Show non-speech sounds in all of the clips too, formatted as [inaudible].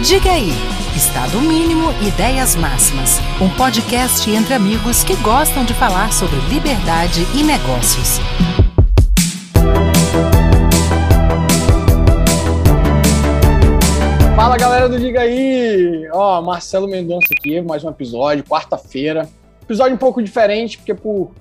Diga aí, Estado Mínimo Ideias Máximas, um podcast entre amigos que gostam de falar sobre liberdade e negócios. Fala galera do Diga aí! Ó, Marcelo Mendonça aqui, mais um episódio, quarta-feira. Episódio um pouco diferente, porque por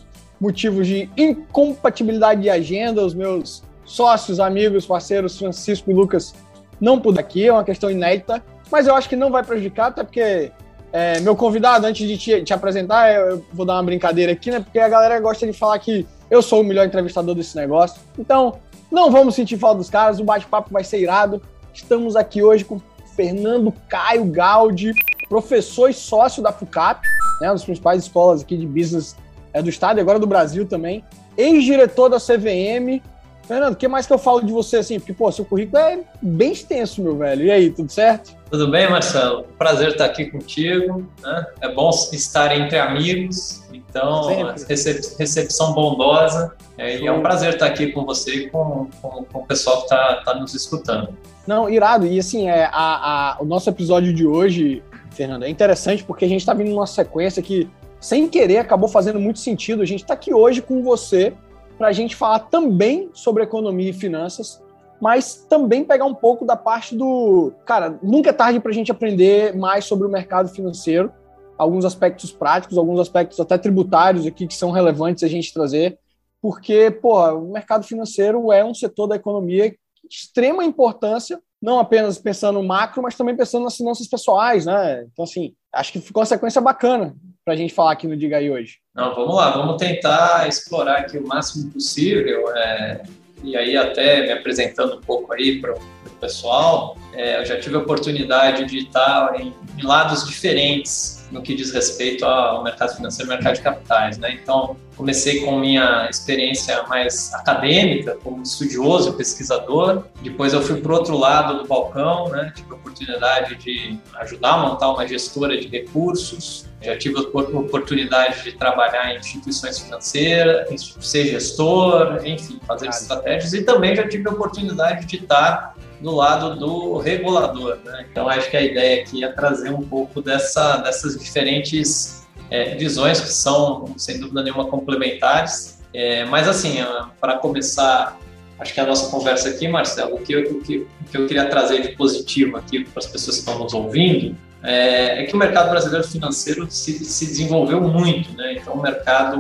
motivos de incompatibilidade de agenda, os meus sócios, amigos, parceiros Francisco e Lucas não puderam aqui, é uma questão inédita, mas eu acho que não vai prejudicar, até porque é, meu convidado, antes de te, te, apresentar, eu vou dar uma brincadeira aqui, né? Porque a galera gosta de falar que eu sou o melhor entrevistador desse negócio. Então, não vamos sentir falta dos caras, o bate-papo vai ser irado. Estamos aqui hoje com Fernando Caio Gaudi, professor e sócio da FUCAP, né, uma das principais escolas aqui de business é, do estado e agora do Brasil também, ex-diretor da CVM. Fernando, o que mais que eu falo de você assim? Porque, pô, seu currículo é bem extenso, meu velho. E aí, tudo certo? Tudo bem, Marcelo? Prazer estar aqui contigo. Né? É bom estar entre amigos, então, recep recepção bondosa. É, e é um prazer estar aqui com você e com, com, com o pessoal que está tá nos escutando. Não, irado. E assim, é, a, a, o nosso episódio de hoje, Fernando, é interessante porque a gente está vindo numa sequência que, sem querer, acabou fazendo muito sentido. A gente está aqui hoje com você para a gente falar também sobre economia e finanças, mas também pegar um pouco da parte do. Cara, nunca é tarde para a gente aprender mais sobre o mercado financeiro, alguns aspectos práticos, alguns aspectos até tributários aqui que são relevantes a gente trazer, porque, pô, o mercado financeiro é um setor da economia extrema importância, não apenas pensando no macro, mas também pensando nas finanças pessoais, né? Então, assim, acho que ficou uma sequência bacana para a gente falar aqui no Diga aí hoje. Não, vamos lá, vamos tentar explorar aqui o máximo possível. É, e aí, até me apresentando um pouco aí para o pessoal, é, eu já tive a oportunidade de estar em, em lados diferentes no que diz respeito ao mercado financeiro e mercado de capitais. Né? Então, comecei com minha experiência mais acadêmica, como estudioso, pesquisador. Depois eu fui para o outro lado do balcão, né? tive a oportunidade de ajudar a montar uma gestora de recursos. Já tive a oportunidade de trabalhar em instituições financeiras, ser gestor, enfim, fazer estratégias. E também já tive a oportunidade de estar do lado do regulador. Né? Então, acho que a ideia aqui é trazer um pouco dessa, dessas diferentes é, visões que são, sem dúvida nenhuma, complementares. É, mas, assim, para começar, acho que a nossa conversa aqui, Marcelo, o que, eu, o que, o que eu queria trazer de positivo aqui para as pessoas que estão nos ouvindo é, é, que o mercado brasileiro financeiro se, se desenvolveu muito. Né? Então, o mercado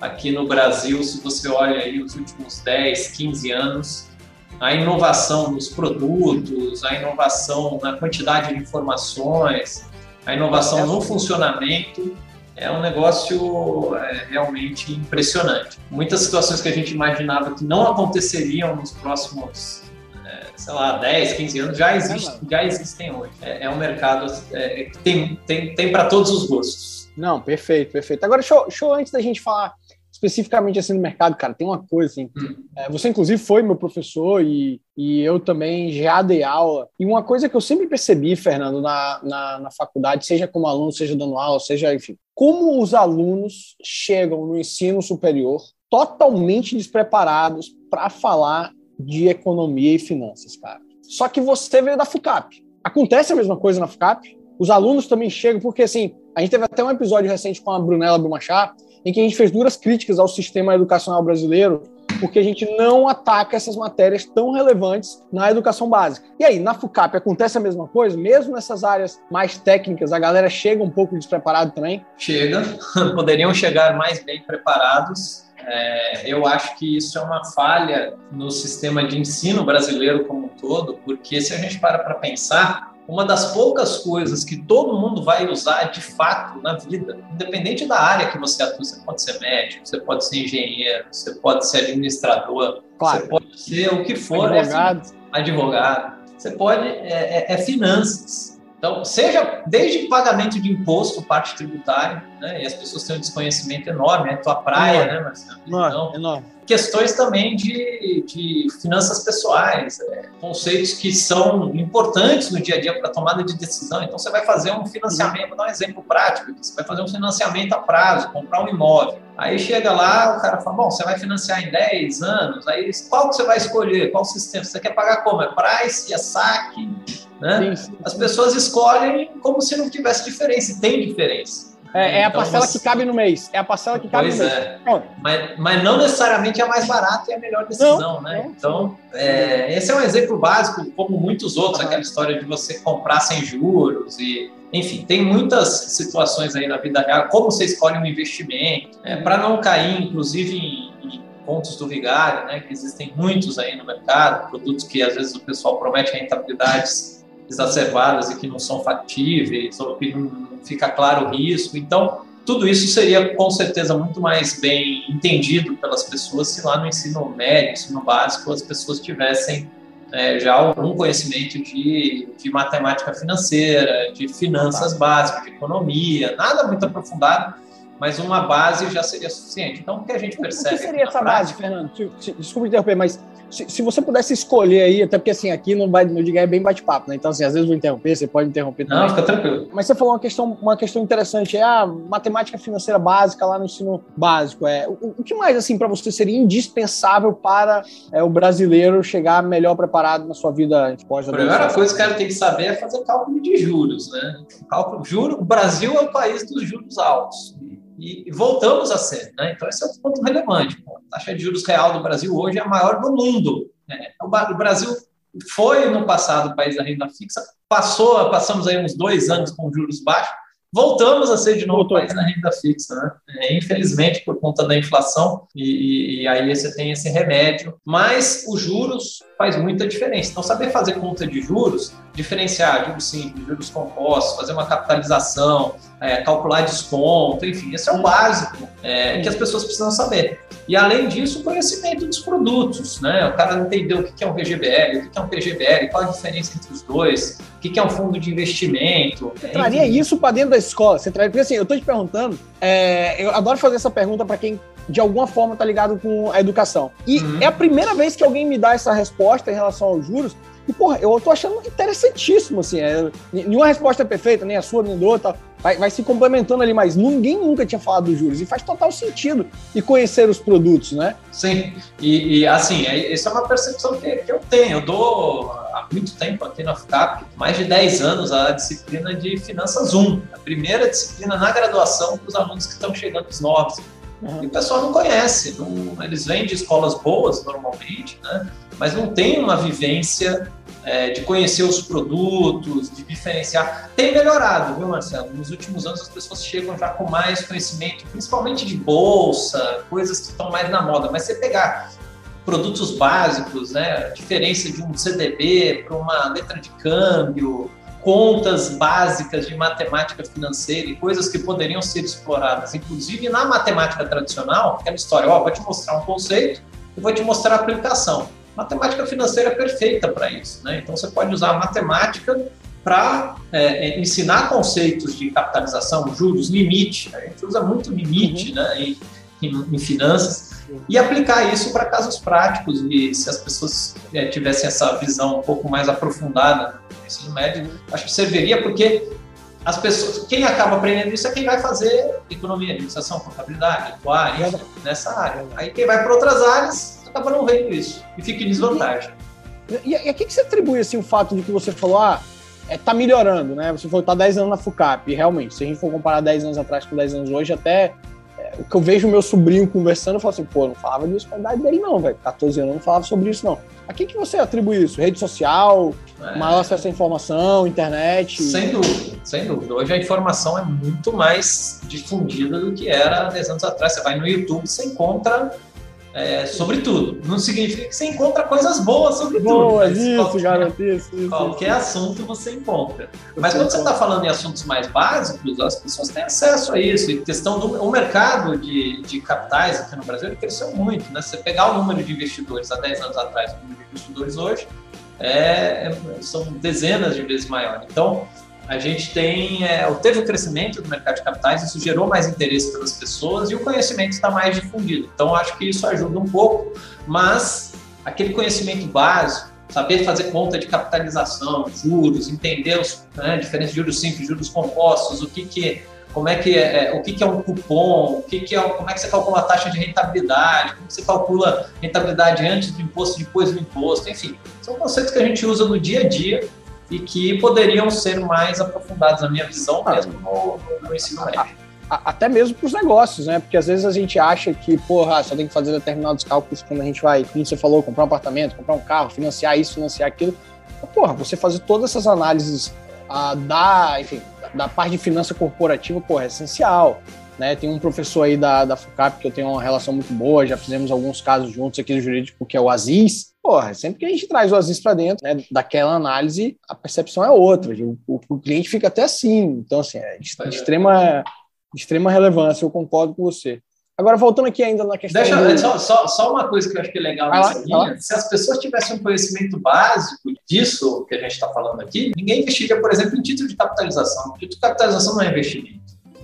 aqui no Brasil, se você olha aí os últimos 10, 15 anos, a inovação nos produtos, a inovação na quantidade de informações, a inovação no funcionamento, é um negócio é, realmente impressionante. Muitas situações que a gente imaginava que não aconteceriam nos próximos, é, sei lá, 10, 15 anos, já, existe, já existem hoje. É, é um mercado é, que tem, tem, tem para todos os gostos. Não, perfeito, perfeito. Agora, show, show antes da gente falar especificamente assim no mercado, cara, tem uma coisa assim. Hum. É, você, inclusive, foi meu professor e, e eu também já dei aula. E uma coisa que eu sempre percebi, Fernando, na, na, na faculdade, seja como aluno, seja dando aula, seja, enfim, como os alunos chegam no ensino superior totalmente despreparados para falar de economia e finanças, cara. Só que você veio da FUCAP. Acontece a mesma coisa na FUCAP? Os alunos também chegam, porque assim, a gente teve até um episódio recente com a Brunella Brumachá, em que a gente fez duras críticas ao sistema educacional brasileiro, porque a gente não ataca essas matérias tão relevantes na educação básica. E aí, na FUCAP acontece a mesma coisa? Mesmo nessas áreas mais técnicas, a galera chega um pouco despreparada também? Chega, [laughs] poderiam chegar mais bem preparados. É, eu acho que isso é uma falha no sistema de ensino brasileiro como um todo, porque se a gente para para pensar, uma das poucas coisas que todo mundo vai usar de fato na vida, independente da área que você atua, você pode ser médico, você pode ser engenheiro, você pode ser administrador, claro. você pode ser o que for, é advogado, advogado. você pode é, é, é finanças. Então, seja desde pagamento de imposto, parte tributária, né? E as pessoas têm um desconhecimento enorme, é tua praia, enorme. né, Marcelo? Então, enorme. Questões também de, de finanças pessoais, é, conceitos que são importantes no dia a dia para tomada de decisão. Então, você vai fazer um financiamento, vou dar um exemplo prático, você vai fazer um financiamento a prazo, comprar um imóvel. Aí chega lá, o cara fala, bom, você vai financiar em 10 anos, aí qual que você vai escolher? Qual sistema? Você quer pagar como? É price, é saque? Né? Sim, sim, As pessoas escolhem como se não tivesse diferença, e tem diferença. É, é a então, parcela você... que cabe no mês. É a parcela que cabe pois no é. mês. Mas, mas não necessariamente é a mais barata e a melhor decisão, não, né? Não. Então, é, esse é um exemplo básico, como muitos outros, aquela história de você comprar sem juros e enfim, tem muitas situações aí na vida real, como você escolhe um investimento, é, para não cair, inclusive, em, em, pontos do vigário, né, que existem muitos aí no mercado, produtos que às vezes o pessoal promete rentabilidades exacerbadas e que não são factíveis, ou que não fica claro o risco. Então, tudo isso seria com certeza muito mais bem entendido pelas pessoas se lá no ensino médio, ensino básico, as pessoas tivessem é, já algum conhecimento de, de matemática financeira, de finanças básicas, de economia, nada muito aprofundado, mas uma base já seria suficiente. Então, o que a gente percebe. O que seria essa prática... base, Fernando? Desculpe interromper, mas se, se, você pudesse escolher aí, até porque assim, aqui no, no Diga é bem bate-papo, né? Então, assim, às vezes vou interromper, você pode interromper também. Não, fica tranquilo. Mas você falou uma questão, uma questão interessante, é a matemática financeira básica lá no ensino básico. É, o, o que mais, assim, para você seria indispensável para é, o brasileiro chegar melhor preparado na sua vida pós A primeira coisa que o cara tem que saber é fazer cálculo de juros, né? Cálculo, juro, o Brasil é o país dos juros altos e voltamos a ser. Né? Então, esse é um ponto relevante. A taxa de juros real do Brasil hoje é a maior do mundo. Né? O Brasil foi, no passado, o país da renda fixa, passou, passamos aí uns dois anos com juros baixos, voltamos a ser de novo Voltou. país da renda fixa, né? É, infelizmente, por conta da inflação, e, e, aí você tem esse remédio. Mas os juros faz muita diferença. Então, saber fazer conta de juros, diferenciar juros simples, juros compostos, fazer uma capitalização, é, calcular desconto, enfim, esse é o básico é, que as pessoas precisam saber. E além disso, o conhecimento dos produtos, né? O cara entendeu o que é um VGBL, o que é um PGBL, qual a diferença entre os dois, o que é um fundo de investimento. Você traria isso para dentro da escola? Você traria, porque assim, eu estou te perguntando, é, eu adoro fazer essa pergunta para quem de alguma forma está ligado com a educação. E uhum. é a primeira vez que alguém me dá essa resposta em relação aos juros, e, porra, eu tô achando interessantíssimo, assim. É, nenhuma resposta é perfeita, nem a sua, nem a do outro. Vai, vai se complementando ali, mas ninguém nunca tinha falado dos juros. E faz total sentido e conhecer os produtos, né? Sim. E, e assim, é, essa é uma percepção que, que, eu tenho. Eu dou há muito tempo aqui na FUCAP, mais de 10 anos, a disciplina de Finanças 1. A primeira disciplina na graduação para os alunos que estão chegando os novos. E o pessoal não conhece, não, eles vêm de escolas boas normalmente, né? mas não tem uma vivência é, de conhecer os produtos, de diferenciar. Tem melhorado, viu, Marcelo? Nos últimos anos as pessoas chegam já com mais conhecimento, principalmente de bolsa, coisas que estão mais na moda. Mas você pegar produtos básicos, né, a diferença de um CDB para uma letra de câmbio, contas básicas de matemática financeira e coisas que poderiam ser exploradas, inclusive na matemática tradicional, aquela história, ó, vou te mostrar um conceito e vou te mostrar a aplicação. Matemática financeira é perfeita para isso, né? Então você pode usar a matemática para é, é, ensinar conceitos de capitalização, juros, limite. A gente usa muito limite uhum. né, em, em, em, finanças e aplicar isso para casos práticos. E se as pessoas é, tivessem essa visão um pouco mais aprofundada no ensino médio, acho que serviria porque as pessoas, quem acaba aprendendo isso é quem vai fazer economia, administração, contabilidade, atuar nessa área. Aí quem vai para outras áreas acaba não vendo isso e fica em desvantagem. E, e a que, que você atribui assim, o fato de que você falou, ah, é, tá melhorando, né? Você falou, tá 10 anos na FUCAP, e realmente, se a gente for comparar 10 anos atrás com 10 anos hoje, até o que eu vejo meu sobrinho conversando, eu falo assim, pô, não falava disso com a idade dele não, velho, 14 anos não falava sobre isso não. A quem que você atribui isso? Rede social, é. maior acesso à informação, internet? Sem dúvida, sem dúvida. Hoje a informação é muito mais difundida do que era 10 anos atrás. Você vai no YouTube, você encontra é, sobre tudo. Não significa que você encontra coisas boas sobre boas, tudo. Isso, qualquer, garoto, isso, isso, qualquer isso. assunto você encontra. Mas quando você está falando em assuntos mais básicos, as pessoas têm acesso a isso. E questão do o mercado de, de capitais aqui no Brasil cresceu muito. Né? Você pegar o número de investidores há 10 anos atrás, o número de investidores hoje, é, é são dezenas de vezes maior. Então, a gente tem é, teve o crescimento do mercado de capitais, isso gerou mais interesse pelas pessoas e o conhecimento está mais difundido. Então, acho que isso ajuda um pouco, mas aquele conhecimento básico, saber fazer conta de capitalização, juros, entender os né, diferentes juros simples, juros compostos, o que que como é que é, é o que, que é um cupom, o que, que é, como é que você calcula a taxa de rentabilidade, como você calcula rentabilidade antes do imposto, depois do imposto, enfim, são conceitos que a gente usa no dia a dia e que poderiam ser mais aprofundados, na minha visão, ah, mesmo no, no ensino médio. Até mesmo para os negócios, né? Porque às vezes a gente acha que, porra, só tem que fazer determinados cálculos quando a gente vai, como você falou, comprar um apartamento, comprar um carro, financiar isso, financiar aquilo. Porra, você fazer todas essas análises ah, da, enfim, da parte de finança corporativa, porra, é essencial. Né? Tem um professor aí da, da FUCAP que eu tenho uma relação muito boa, já fizemos alguns casos juntos aqui no jurídico, que é o Aziz. Porra, sempre que a gente traz o Aziz para dentro né, daquela análise, a percepção é outra. O, o, o, cliente fica até assim. Então, assim, é de, de extrema, de extrema relevância, eu concordo com você. Agora, voltando aqui ainda na questão. Deixa, do... só, só, só, uma coisa que eu acho que é legal nessa linha: se as pessoas tivessem um conhecimento básico disso que a gente está falando aqui, ninguém investiria, por exemplo, em título de capitalização. Título de capitalização não é investimento.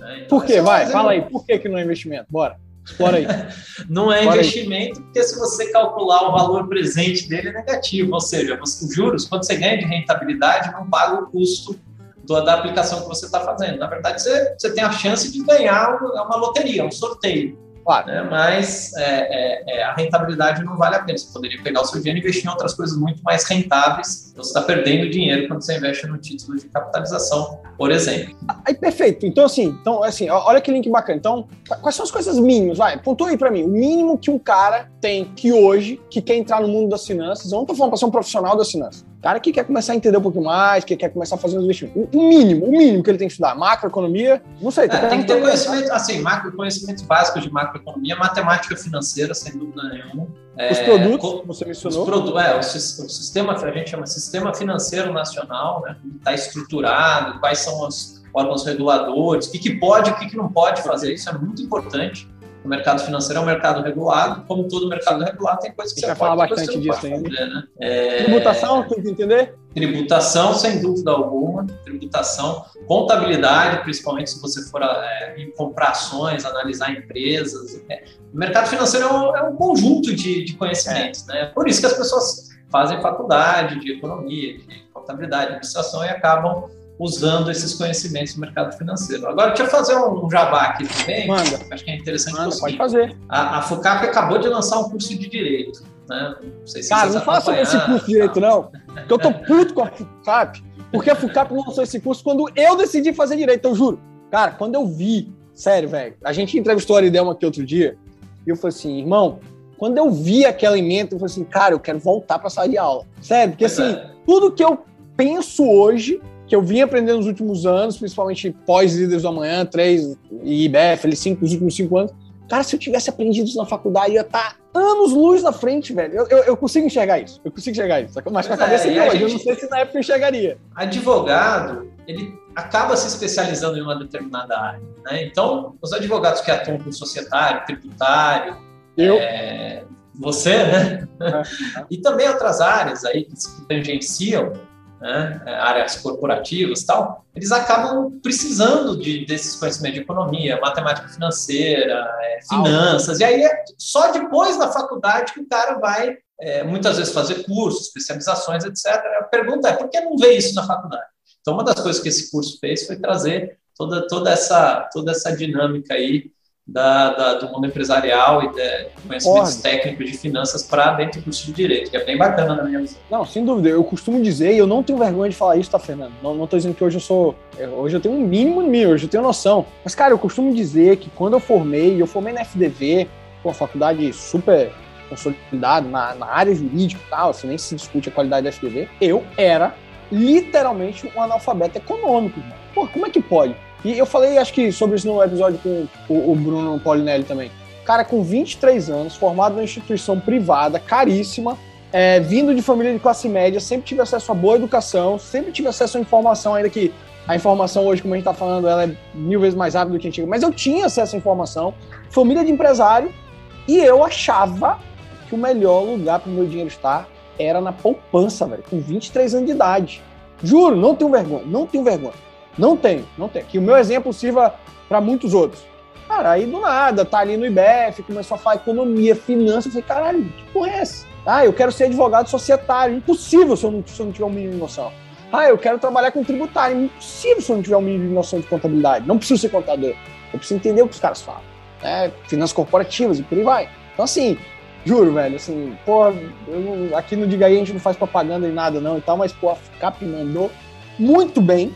Né? Então, por quê? Vai, fala aí. Por que, que não é investimento? Bora. Explora aí. [laughs] não é investimento, aí. porque se você calcular o valor presente dele é negativo, ou seja, os juros, quando você ganha de rentabilidade, não paga o custo da aplicação que você está fazendo. Na verdade, você, você tem a chance de ganhar uma loteria, um sorteio. Claro. Né? Mas é, é, é, a rentabilidade não vale a pena. Você poderia pegar o seu dinheiro e investir em outras coisas muito mais rentáveis. Você está perdendo dinheiro quando você investe no título de capitalização, por exemplo. Aí, perfeito. Então, assim, então, assim, olha que link bacana. Então, quais são as coisas mínimas? Vai, pontua aí para mim. O mínimo que um cara tem que hoje, que quer entrar no mundo das finanças, eu não estou falando para ser um profissional das finanças, cara que quer começar a entender um pouquinho mais, que quer começar a fazer uns investimentos. O mínimo, o mínimo que ele tem que estudar. Macroeconomia, não sei. É, tem que ter conhecimento, assim, macro, conhecimentos básicos de macroeconomia, matemática financeira, sem dúvida nenhuma. Os é, produtos, como você mencionou. Os produ é, o, o, sistema, a gente chama Sistema Financeiro Nacional, né? Está estruturado, quais são os órgãos reguladores, o que, que pode, o que, que não pode fazer, isso é muito importante. O mercado financeiro é um mercado regulado, como todo mercado regulado, tem coisas que você vai falar bastante disso ainda. Fazer, né? é... Tributação, tem que entender? Tributação, sem dúvida alguma. Tributação, contabilidade, principalmente se você for é, comprar ações, analisar empresas. É. O mercado financeiro é um, é um conjunto de, de conhecimentos, né? Por isso que as pessoas fazem faculdade de economia, de contabilidade, de administração e acabam usando esses conhecimentos do mercado financeiro. Agora, deixa eu fazer um jabá aqui também. Manda. Acho que é interessante. Manda, pode fazer. A, a FUCAP acabou de lançar um curso de Direito. Né? Não sei se Cara, não fala sobre esse curso de Direito, não. Porque eu tô puto com a FUCAP. Porque a FUCAP lançou esse curso quando eu decidi fazer Direito, eu juro. Cara, quando eu vi... Sério, velho. A gente entrevistou a Aridelma aqui outro dia. E eu falei assim, irmão, quando eu vi aquela emenda, eu falei assim, cara, eu quero voltar pra sala de aula. Sério, porque assim, é. tudo que eu penso hoje que eu vim aprendendo nos últimos anos, principalmente pós-Líderes do Amanhã, 3 e IBF, L5, nos últimos cinco anos. Cara, se eu tivesse aprendido isso na faculdade, eu ia estar tá anos luz na frente, velho. Eu, eu, eu consigo enxergar isso. Eu consigo enxergar isso. Mas com a cabeça é, de hoje, gente, eu não sei se na época eu enxergaria. Advogado, ele acaba se especializando em uma determinada área. Né? Então, os advogados que atuam com societário, tributário, eu. É, você, né? É. [laughs] e também outras áreas aí que, que tangenciam, né, áreas corporativas tal, eles acabam precisando de, desses conhecimentos de economia, matemática financeira, é, finanças, e aí é só depois da faculdade que o cara vai é, muitas vezes fazer cursos, especializações, etc. A pergunta é, por que não vê isso na faculdade? Então, uma das coisas que esse curso fez foi trazer toda, toda, essa, toda essa dinâmica aí da, da, do mundo empresarial e de conhecimentos técnicos de finanças para dentro do curso de direito, que é bem bacana na minha visão. Não, sem dúvida. Eu costumo dizer, e eu não tenho vergonha de falar isso, tá, Fernando? Não estou dizendo que hoje eu sou. Hoje eu tenho um mínimo de mim, hoje eu tenho noção. Mas, cara, eu costumo dizer que quando eu formei, eu formei na FDV, uma faculdade super consolidada na, na área jurídica e tal, assim, nem se discute a qualidade da FDV, eu era literalmente um analfabeto econômico. Mano. Pô, como é que pode? E eu falei, acho que sobre isso no episódio com o, o Bruno Polinelli também. Cara, com 23 anos, formado numa instituição privada, caríssima, é, vindo de família de classe média, sempre tive acesso a boa educação, sempre tive acesso a informação, ainda que a informação hoje, como a gente está falando, ela é mil vezes mais rápida do que antiga, mas eu tinha acesso à informação, família de empresário, e eu achava que o melhor lugar para o meu dinheiro estar era na poupança, velho, com 23 anos de idade. Juro, não tenho vergonha, não tenho vergonha. Não tenho, não tenho. Que o meu exemplo sirva para muitos outros. Cara, aí do nada, tá ali no IBF, começou a falar economia, finanças, eu falei, caralho, que porra é essa? Ah, eu quero ser advogado societário. Impossível se eu não, se eu não tiver um mínimo de noção. Ah, eu quero trabalhar com tributário. Impossível se eu não tiver um mínimo de noção de contabilidade. Não preciso ser contador. Eu preciso entender o que os caras falam. Né? Finanças corporativas e por aí vai. Então, assim, Juro, velho, assim, pô, não, aqui no Diga aí a gente não faz propaganda nem nada não e tal, mas, pô, a mandou muito bem.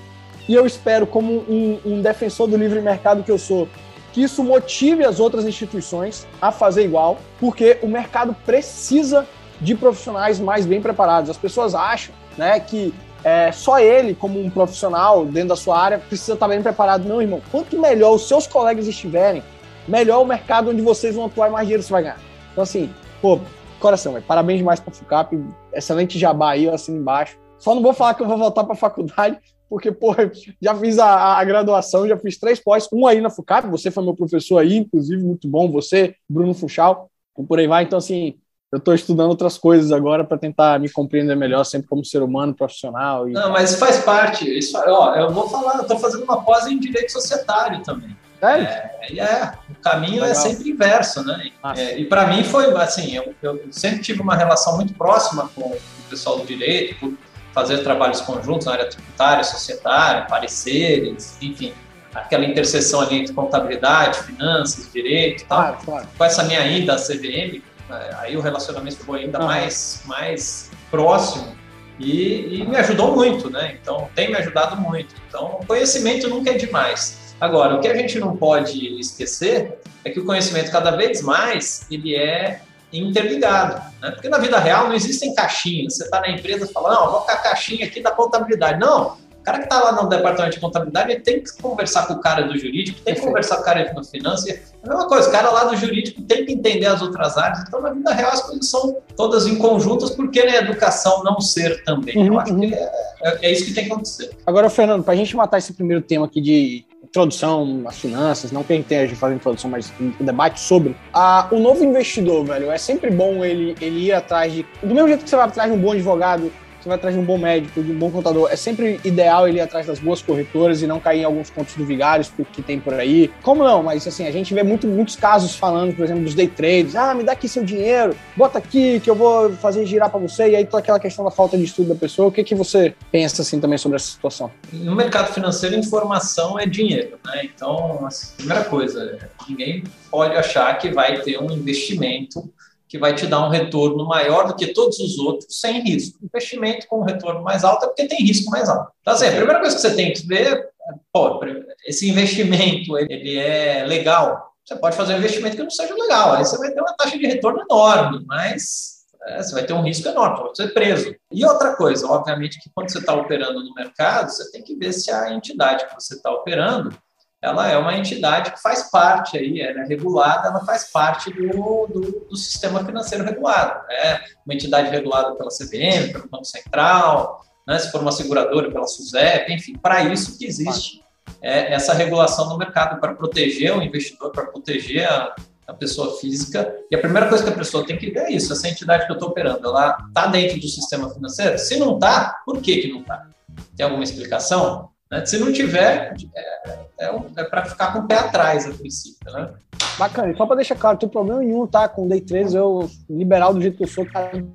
E eu espero, como um, um defensor do livre mercado que eu sou, que isso motive as outras instituições a fazer igual, porque o mercado precisa de profissionais mais bem preparados. As pessoas acham né, que é, só ele, como um profissional dentro da sua área, precisa estar bem preparado. Não, irmão. Quanto melhor os seus colegas estiverem, melhor o mercado onde vocês vão atuar mais dinheiro você vai ganhar. Então, assim, pô, coração, véio, parabéns demais para a FUCAP. Excelente jabá aí, eu assino embaixo. Só não vou falar que eu vou voltar para a faculdade, porque, pô, já fiz a, a, graduação, já fiz três pós, um aí na FUCAP, você foi meu professor aí, inclusive, muito bom, você, Bruno Funchal, e por aí vai. Então, assim, eu estou estudando outras coisas agora para tentar me compreender melhor, sempre como ser humano, profissional. E... Não, mas faz parte. Isso, ó, eu vou falar, eu estou fazendo uma pós em direito societário também. É, é, o caminho é Legal. é sempre inverso, né? É, e para mim foi assim, eu, eu, sempre tive uma relação muito próxima com o pessoal do direito, por fazer trabalhos conjuntos na área tributária, societária, pareceres, enfim, aquela interseção ali entre contabilidade, finanças, direito e tal. Claro, claro. Com essa minha ida à CVM, é, aí o relacionamento ficou ainda mais, mais próximo e, e, me ajudou muito, né? Então, tem me ajudado muito. Então, conhecimento nunca é demais. Agora, o que a gente não pode esquecer é que o conhecimento, cada vez mais, ele é interligado. Né? Porque na vida real não existem caixinhas. Você está na empresa e fala, não, vou colocar a caixinha aqui da contabilidade. Não, o cara que está lá no departamento de contabilidade ele tem que conversar com o cara do jurídico, tem que conversar com o cara de finanças. É a mesma coisa, o cara lá do jurídico tem que entender as outras áreas. Então, na vida real, as coisas são todas em conjuntas, porque na né, educação não ser também. Uhum, Eu acho uhum. que é, é, é, isso que tem que acontecer. Agora, Fernando, para a gente matar esse primeiro tema aqui de introdução às finanças, não que a gente tenha fazer introdução, mas um debate sobre. Ah, o novo investidor, velho, é sempre bom ele, ele ir atrás de. Do mesmo jeito que você vai atrás de um bom advogado, você vai atrás de um bom médico, de um bom contador. É sempre ideal ele ir atrás das boas corretoras e não cair em alguns contos do vigários que tem por aí. Como não? Mas assim, a gente vê muito, muitos casos falando, por exemplo, dos day trades. Ah, me dá aqui seu dinheiro, bota aqui que eu vou fazer girar para você. E aí toda aquela questão da falta de estudo da pessoa. O que, que você pensa assim também sobre essa situação? No mercado financeiro, informação é dinheiro, né? Então, assim, primeira coisa, ninguém pode achar que vai ter um investimento que vai te dar um retorno maior do que todos os outros sem risco. Investimento com um retorno mais alto é porque tem risco mais alto. Então, assim, a primeira coisa que você tem que ver, é, pô, esse investimento ele é legal. Você pode fazer um investimento que não seja legal, aí você vai ter uma taxa de retorno enorme, mas é, você vai ter um risco enorme, pode ser preso. E outra coisa, obviamente, que quando você está operando no mercado, você tem que ver se a entidade que você está operando ela é uma entidade que faz parte aí, ela é regulada, ela faz parte do, do, do sistema financeiro regulado. Né? Uma entidade regulada pela CVM, pelo Banco Central, né? se for uma seguradora pela SUSEP, enfim, para isso que existe é, essa regulação no mercado, para proteger o investidor, para proteger a, a pessoa física. E a primeira coisa que a pessoa tem que ver é isso: essa entidade que eu estou operando, ela está dentro do sistema financeiro? Se não está, por que, que não está? Tem alguma explicação? Né? Se não tiver, é, é, é para ficar com o pé atrás a princípio. Né? Bacana, e só para deixar claro, não tem problema nenhum, tá? Com Day 3, eu liberal do jeito que eu sou,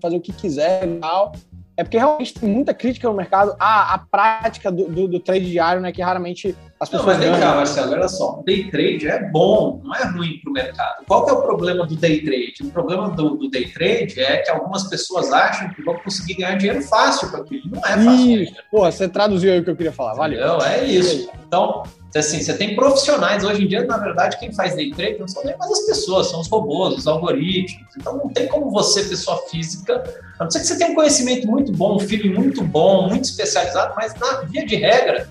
fazer o que quiser e tal. É porque realmente tem muita crítica no mercado à, à prática do, do, do trade diário, né? Que raramente as pessoas. Não, mas vem cá, Marcelo, olha só. Day trade é bom, não é ruim para o mercado. Qual que é o problema do day trade? O problema do, do, day trade é que algumas pessoas acham que vão conseguir ganhar dinheiro fácil com aquilo. Não é fácil. Isso. Pô, você traduziu aí o que eu queria falar. Valeu. Não, é isso. Então, assim, você tem profissionais. Hoje em dia, na verdade, quem faz day trade não são nem mais as pessoas, são os robôs, os algoritmos. Então, não tem como você, pessoa física, a não ser que você tenha um conhecimento muito bom, um feeling muito bom, muito especializado, mas na via de regra,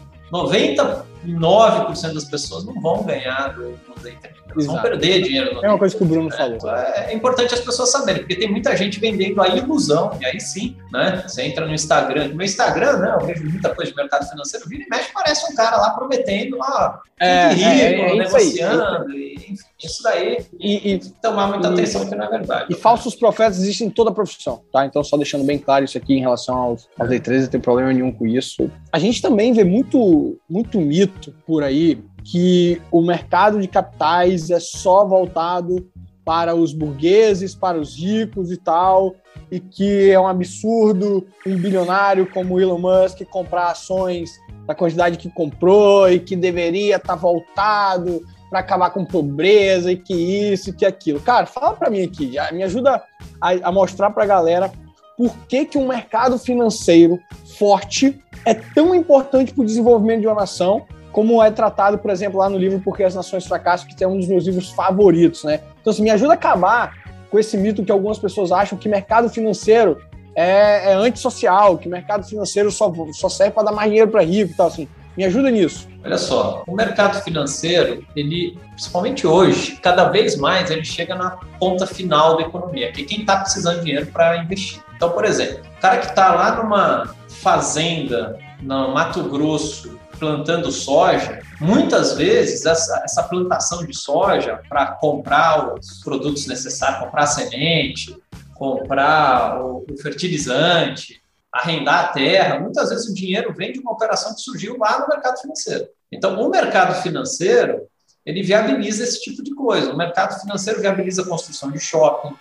99% das pessoas não vão ganhar do, do trade. Eles vão perder dinheiro no É uma coisa que o Bruno falou. É, é, importante as pessoas saberem, porque tem muita gente vendendo a ilusão, e aí sim, né? Você entra no Instagram, no meu Instagram, né? Eu vejo muita coisa de mercado financeiro, vira e mexe, parece um cara lá prometendo, ó, é, rico, é, é, negociando, e, enfim, isso daí. E, e tomar muita e, atenção que não é verdade. E falsos profetas existem em toda a profissão, tá? Então, só deixando bem claro isso aqui em relação aos, aos day trades, não tem problema nenhum com isso. A gente também vê muito, muito mito por aí que o mercado de capitais é só voltado para os burgueses, para os ricos e tal, e que é um absurdo um bilionário como Elon Musk comprar ações da quantidade que comprou e que deveria estar voltado para acabar com pobreza e que isso e que aquilo. Cara, fala para mim aqui, me ajuda a, a mostrar para a galera por que, que um mercado financeiro forte é tão importante para o desenvolvimento de uma nação, como é tratado, por exemplo, lá no livro Porque as Nações Fracassam, que é um dos meus livros favoritos, né? Então, assim, me ajuda a acabar com esse mito que algumas pessoas acham que mercado financeiro é, é antissocial, que mercado financeiro só, só serve para dar mais dinheiro para rico e tal, assim. Me ajuda nisso. Olha só, o mercado financeiro, ele, principalmente hoje, cada vez mais ele chega na ponta final da economia, que é quem está precisando de dinheiro para investir. Então, por exemplo, o cara que está lá numa fazenda no Mato Grosso plantando soja, muitas vezes essa, essa plantação de soja para comprar os produtos necessários, comprar a semente, comprar o, o fertilizante, arrendar a terra, muitas vezes o dinheiro vem de uma operação que surgiu lá no mercado financeiro. Então, o mercado financeiro, ele viabiliza esse tipo de coisa. O mercado financeiro viabiliza a construção de shopping,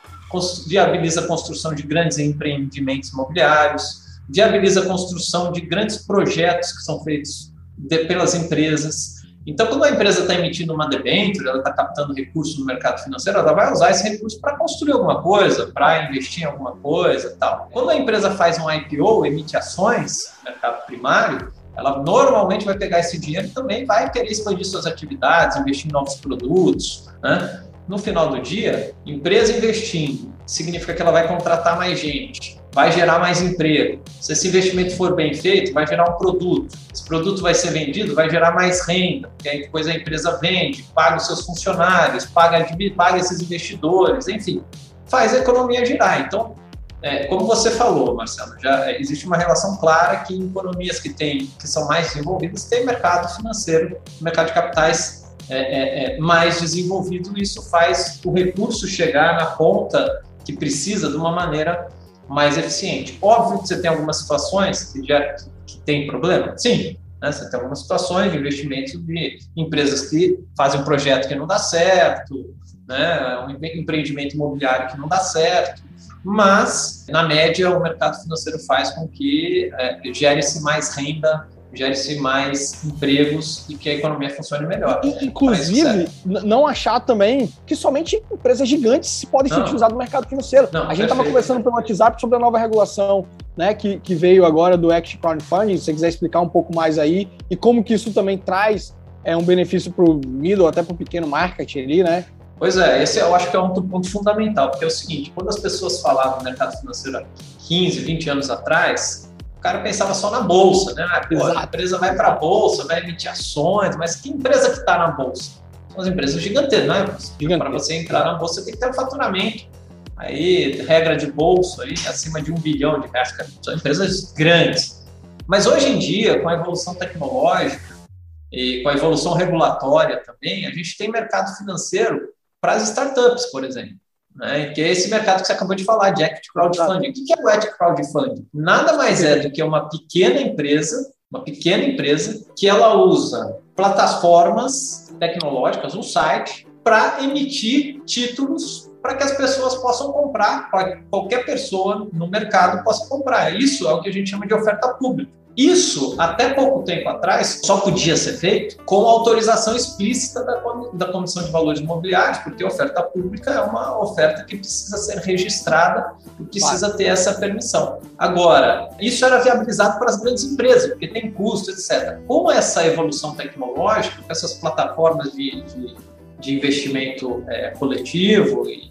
viabiliza a construção de grandes empreendimentos imobiliários, viabiliza a construção de grandes projetos que são feitos de, pelas empresas, então, quando a empresa está emitindo uma debênture, ela está captando recursos no mercado financeiro, ela vai usar esse recurso para construir alguma coisa, para investir em alguma coisa tal. Quando a empresa faz um IPO, emite ações no mercado primário, ela normalmente vai pegar esse dinheiro e também vai querer expandir suas atividades, investir em novos produtos. Né? No final do dia, empresa investindo significa que ela vai contratar mais gente, vai gerar mais emprego. Se esse investimento for bem feito, vai gerar um produto. Esse produto vai ser vendido, vai gerar mais renda, porque aí depois a empresa vende, paga os seus funcionários, paga, paga esses investidores, enfim, faz a economia girar. Então, é, como você falou, Marcelo, já existe uma relação clara que em economias que, tem, que são mais desenvolvidas tem mercado financeiro, mercado de capitais é, é, é mais desenvolvido, e isso faz o recurso chegar na ponta que precisa de uma maneira mais eficiente. Óbvio que você tem algumas situações que, já, que tem problema, sim. Né? Você tem algumas situações de investimento de empresas que fazem um projeto que não dá certo, né? um empreendimento imobiliário que não dá certo, mas, na média, o mercado financeiro faz com que é, gere-se mais renda gere-se mais empregos e que a economia funcione melhor. E, inclusive, não achar também que somente empresas gigantes podem não. ser utilizadas no mercado financeiro. Não, a gente estava conversando pelo WhatsApp sobre a nova regulação né, que, que veio agora do Act Crowdfunding, se você quiser explicar um pouco mais aí, e como que isso também traz é, um benefício para o middle, até para o pequeno marketing ali, né? Pois é, esse eu acho que é um ponto fundamental, porque é o seguinte, quando as pessoas falavam do mercado financeiro há 15, 20 anos atrás, cara pensava só na bolsa, né? Ah, pô, a empresa vai para a bolsa, vai emitir ações, mas que empresa que está na bolsa? São as empresas gigantescas, né? Para você entrar na bolsa, você tem que ter um faturamento. Aí, regra de bolsa, aí, acima de um bilhão de reais, são empresas grandes. Mas hoje em dia, com a evolução tecnológica e com a evolução regulatória também, a gente tem mercado financeiro para as startups, por exemplo né? que é esse mercado que você acabou de falar, de equity crowdfunding. O que é o equity crowdfunding? Nada mais é do que uma pequena empresa, uma pequena empresa, que ela usa plataformas tecnológicas, um site, para emitir títulos para que as pessoas possam comprar, para qualquer pessoa no mercado possa comprar. Isso é o que a gente chama de oferta pública. Isso, até pouco tempo atrás, só podia ser feito com autorização explícita da, da Comissão de Valores Imobiliários, porque a oferta pública é uma oferta que precisa ser registrada e precisa ter essa permissão. Agora, isso era viabilizado para as grandes empresas, porque tem custo, etc. Com essa evolução tecnológica, com essas plataformas de, de, de investimento é, coletivo e,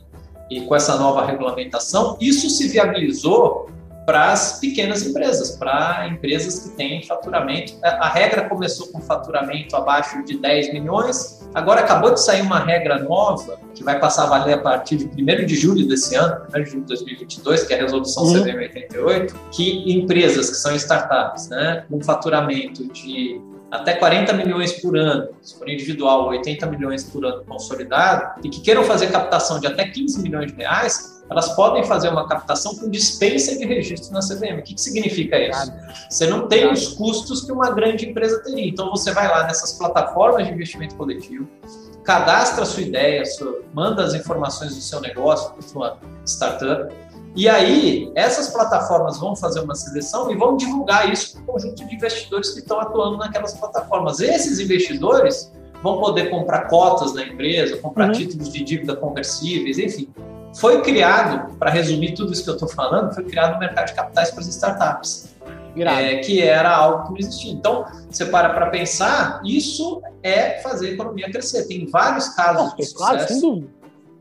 e com essa nova regulamentação, isso se viabilizou para as pequenas empresas, para empresas que têm faturamento. A regra começou com faturamento abaixo de 10 milhões, agora acabou de sair uma regra nova, que vai passar a valer a partir de 1 de julho desse ano, 1 de julho de 2022, que é a resolução uhum. CVM 88, que empresas que são startups, né, com faturamento de até 40 milhões por ano, se for individual, 80 milhões por ano consolidado, e que queiram fazer captação de até 15 milhões de reais, elas podem fazer uma captação com dispensa de registro na CVM. O que, que significa isso? Você não tem os custos que uma grande empresa teria. Então, você vai lá nessas plataformas de investimento coletivo, cadastra a sua ideia, sua, manda as informações do seu negócio para sua startup, e aí, essas plataformas vão fazer uma seleção e vão divulgar isso para o conjunto de investidores que estão atuando naquelas plataformas. Esses investidores vão poder comprar cotas na empresa, comprar uhum. títulos de dívida conversíveis, enfim. Foi criado, para resumir tudo isso que eu estou falando, foi criado o mercado de capitais para as startups. É, que era algo que não existia. Então, você para para pensar, isso é fazer a economia crescer. Tem vários casos não, de claro, sucesso. Sem dúvida.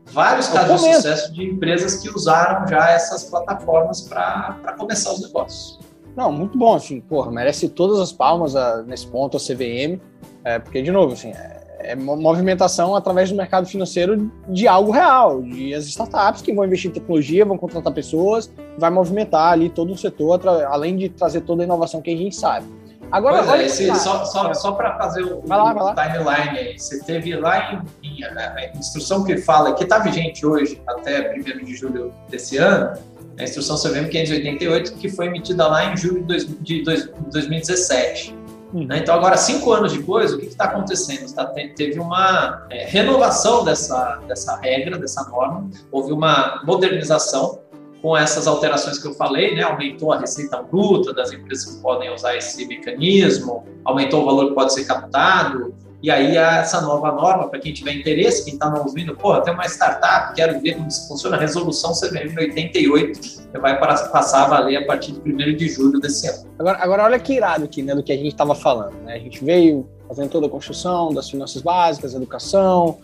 Vários casos de sucesso de empresas que usaram já essas plataformas para começar os negócios. Não, muito bom, assim, porra, merece todas as palmas a, nesse ponto a CVM, é, porque, de novo, assim, é, é movimentação através do mercado financeiro de algo real, de as startups que vão investir em tecnologia, vão contratar pessoas, vai movimentar ali todo o setor, além de trazer toda a inovação que a gente sabe. Agora, pois é, esse, só, só, só para fazer o, vai lá, vai lá. timeline aí, você teve lá em, em a instrução que fala, que está vigente hoje, até 1 de julho desse ano, a instrução CVM 588, que foi emitida lá em julho de, 2017. Uhum. Né? Então, agora, cinco anos depois, o que está acontecendo? Tá, teve uma é, renovação dessa, dessa regra, dessa norma, houve uma modernização com essas alterações que eu falei, né? aumentou a receita bruta das empresas que podem usar esse mecanismo, aumentou o valor que pode ser captado, e aí, essa nova norma, para quem tiver interesse, quem está nos ouvindo, pô, tem uma startup, quero ver como funciona a resolução CVM 88, que vai passar a valer a partir de 1 de julho desse ano. Agora, agora olha que irado aqui, né, do que a gente estava falando. Né? A gente veio fazendo toda a construção das finanças básicas, educação,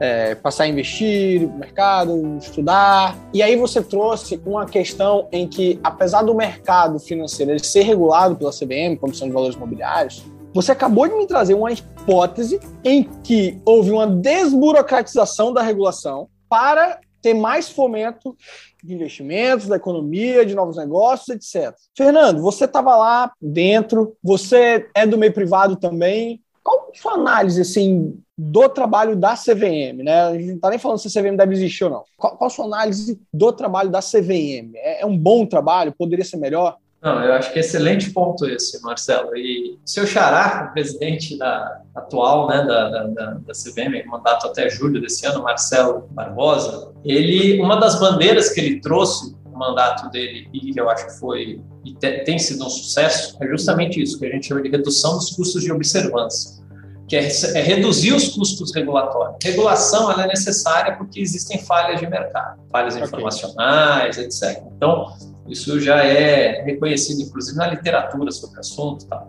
é, passar a investir mercado, estudar. E aí você trouxe uma questão em que, apesar do mercado financeiro ele ser regulado pela CBM, Comissão de Valores Imobiliários, você acabou de me trazer uma hipótese em que houve uma desburocratização da regulação para ter mais fomento de investimentos, da economia, de novos negócios, etc. Fernando, você estava lá dentro, você é do meio privado também. Qual a sua análise assim, do trabalho da CVM? Né? A gente não está nem falando se a CVM deve existir ou não. Qual, qual a sua análise do trabalho da CVM? É, é um bom trabalho? Poderia ser melhor? Não, eu acho que é excelente ponto esse, Marcelo. E seu xará, o presidente da, atual né, da, da, da CVM, mandato até julho desse ano, Marcelo Barbosa, ele, uma das bandeiras que ele trouxe no mandato dele, e que eu acho que foi e te, tem sido um sucesso, é justamente isso, que a gente chama de redução dos custos de observância que é, é, reduzir os custos regulatórios. Regulação ela é necessária porque existem falhas de mercado, falhas okay. informacionais, etc. Então, isso já é reconhecido, inclusive, na literatura sobre o assunto. Tá?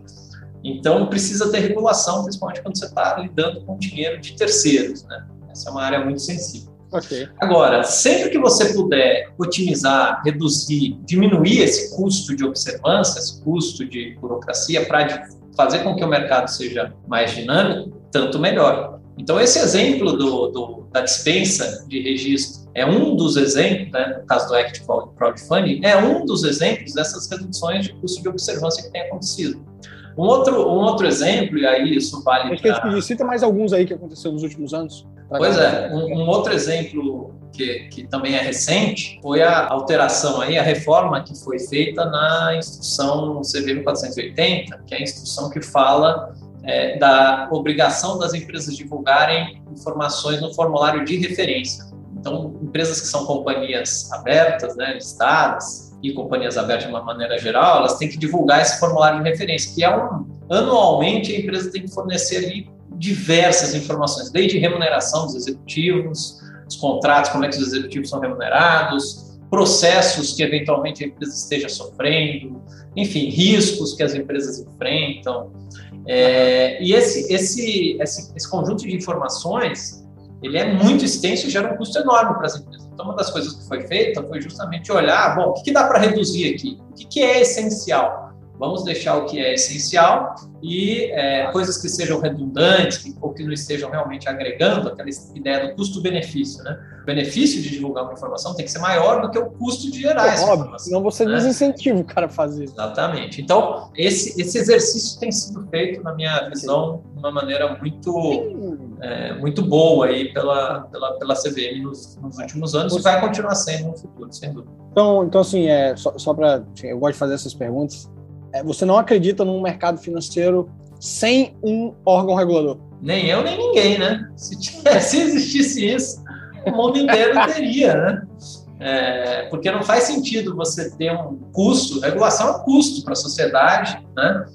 Então, precisa ter regulação, principalmente quando você está lidando com dinheiro de terceiros. Né? Essa é uma área muito sensível. Okay. Agora, sempre que você puder otimizar, reduzir, diminuir esse custo de observância, esse custo de burocracia, para fazer com que o mercado seja mais dinâmico, tanto melhor. Então, esse exemplo do, do, da dispensa de registro é um dos exemplos, né, no caso do Act Crowdfunding, é um dos exemplos dessas reduções de custo de observância que tem acontecido. Um outro, um outro exemplo, e aí isso vale. Acho que a gente cita mais alguns aí que aconteceu nos últimos anos. Pois é, um, um, outro exemplo que, que também é recente foi a alteração aí, a reforma que foi feita na instrução CVM 480, que é a instrução que fala é, da obrigação das empresas divulgarem informações no formulário de referência. Então, empresas que são companhias abertas, né, listadas, e companhias abertas de uma maneira geral, elas têm que divulgar esse formulário de referência, que é um anualmente a empresa tem que fornecer ali diversas informações, desde remuneração dos executivos, os contratos, como é que os executivos são remunerados, processos que eventualmente a empresa esteja sofrendo, enfim, riscos que as empresas enfrentam. É, e esse, esse, esse, esse conjunto de informações ele é muito extenso e gera um custo enorme para as empresas. Então, uma das coisas que foi feita foi justamente olhar, bom, o que, que dá para reduzir aqui? O que, que é essencial? Vamos deixar o que é essencial e é, coisas que sejam redundantes ou que não estejam realmente agregando aquela ideia do custo-benefício. Né? Benefício de divulgar uma informação tem que ser maior do que o custo de gerar é, essa óbvio, informação. Senão você né? desincentiva o cara a fazer isso. Exatamente. Então, esse, esse exercício tem sido feito, na minha visão, de uma maneira muito, é, muito boa aí pela, pela, pela CVM nos, nos últimos anos você... e vai continuar sendo no futuro, sem dúvida. Então, então assim, é, só, só para. Eu gosto de fazer essas perguntas é, você não acredita num mercado financeiro sem um órgão regulador. Nem eu, nem ninguém, né? Se, tivesse, se [laughs] existisse isso, o mundo inteiro teria, né? É, porque não faz sentido você ter um custo, regulação é um custo para a sociedade, né?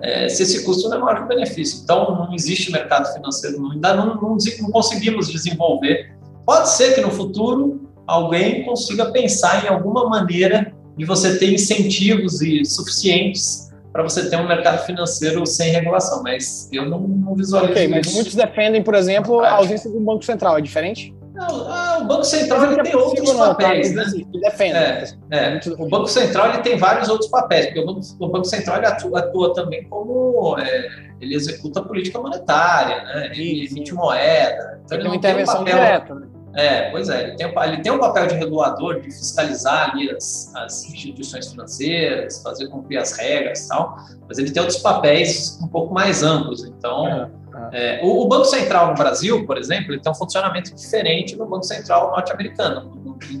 É, se esse custo não é maior que o benefício. Então, não existe mercado financeiro, ainda não, não, não conseguimos desenvolver. Pode ser que no futuro alguém consiga pensar em alguma maneira de você ter incentivos e suficientes para você ter um mercado financeiro sem regulação, mas eu não, não visualizo Ok, mas muitos defendem, por exemplo, a ausência do Banco Central, é diferente? Não, ah, o Banco Central ele tem outros não, papéis, tá? né? Defende. É, é. O Banco Central ele tem vários outros papéis, porque o Banco, o Banco Central ele atua, atua, também como é, ele executa a política monetária, né? Ele emite moeda. Então ele, ele tem uma intervenção tem um papel, direta. Né? É, pois é, ele tem, ele tem um papel de regulador, de fiscalizar ali as, as instituições financeiras, fazer cumprir as regras e tal, mas ele tem outros papéis um pouco mais amplos. Então, é, é. É, o, o, Banco Central no Brasil, por exemplo, ele tem um funcionamento diferente do Banco Central norte-americano.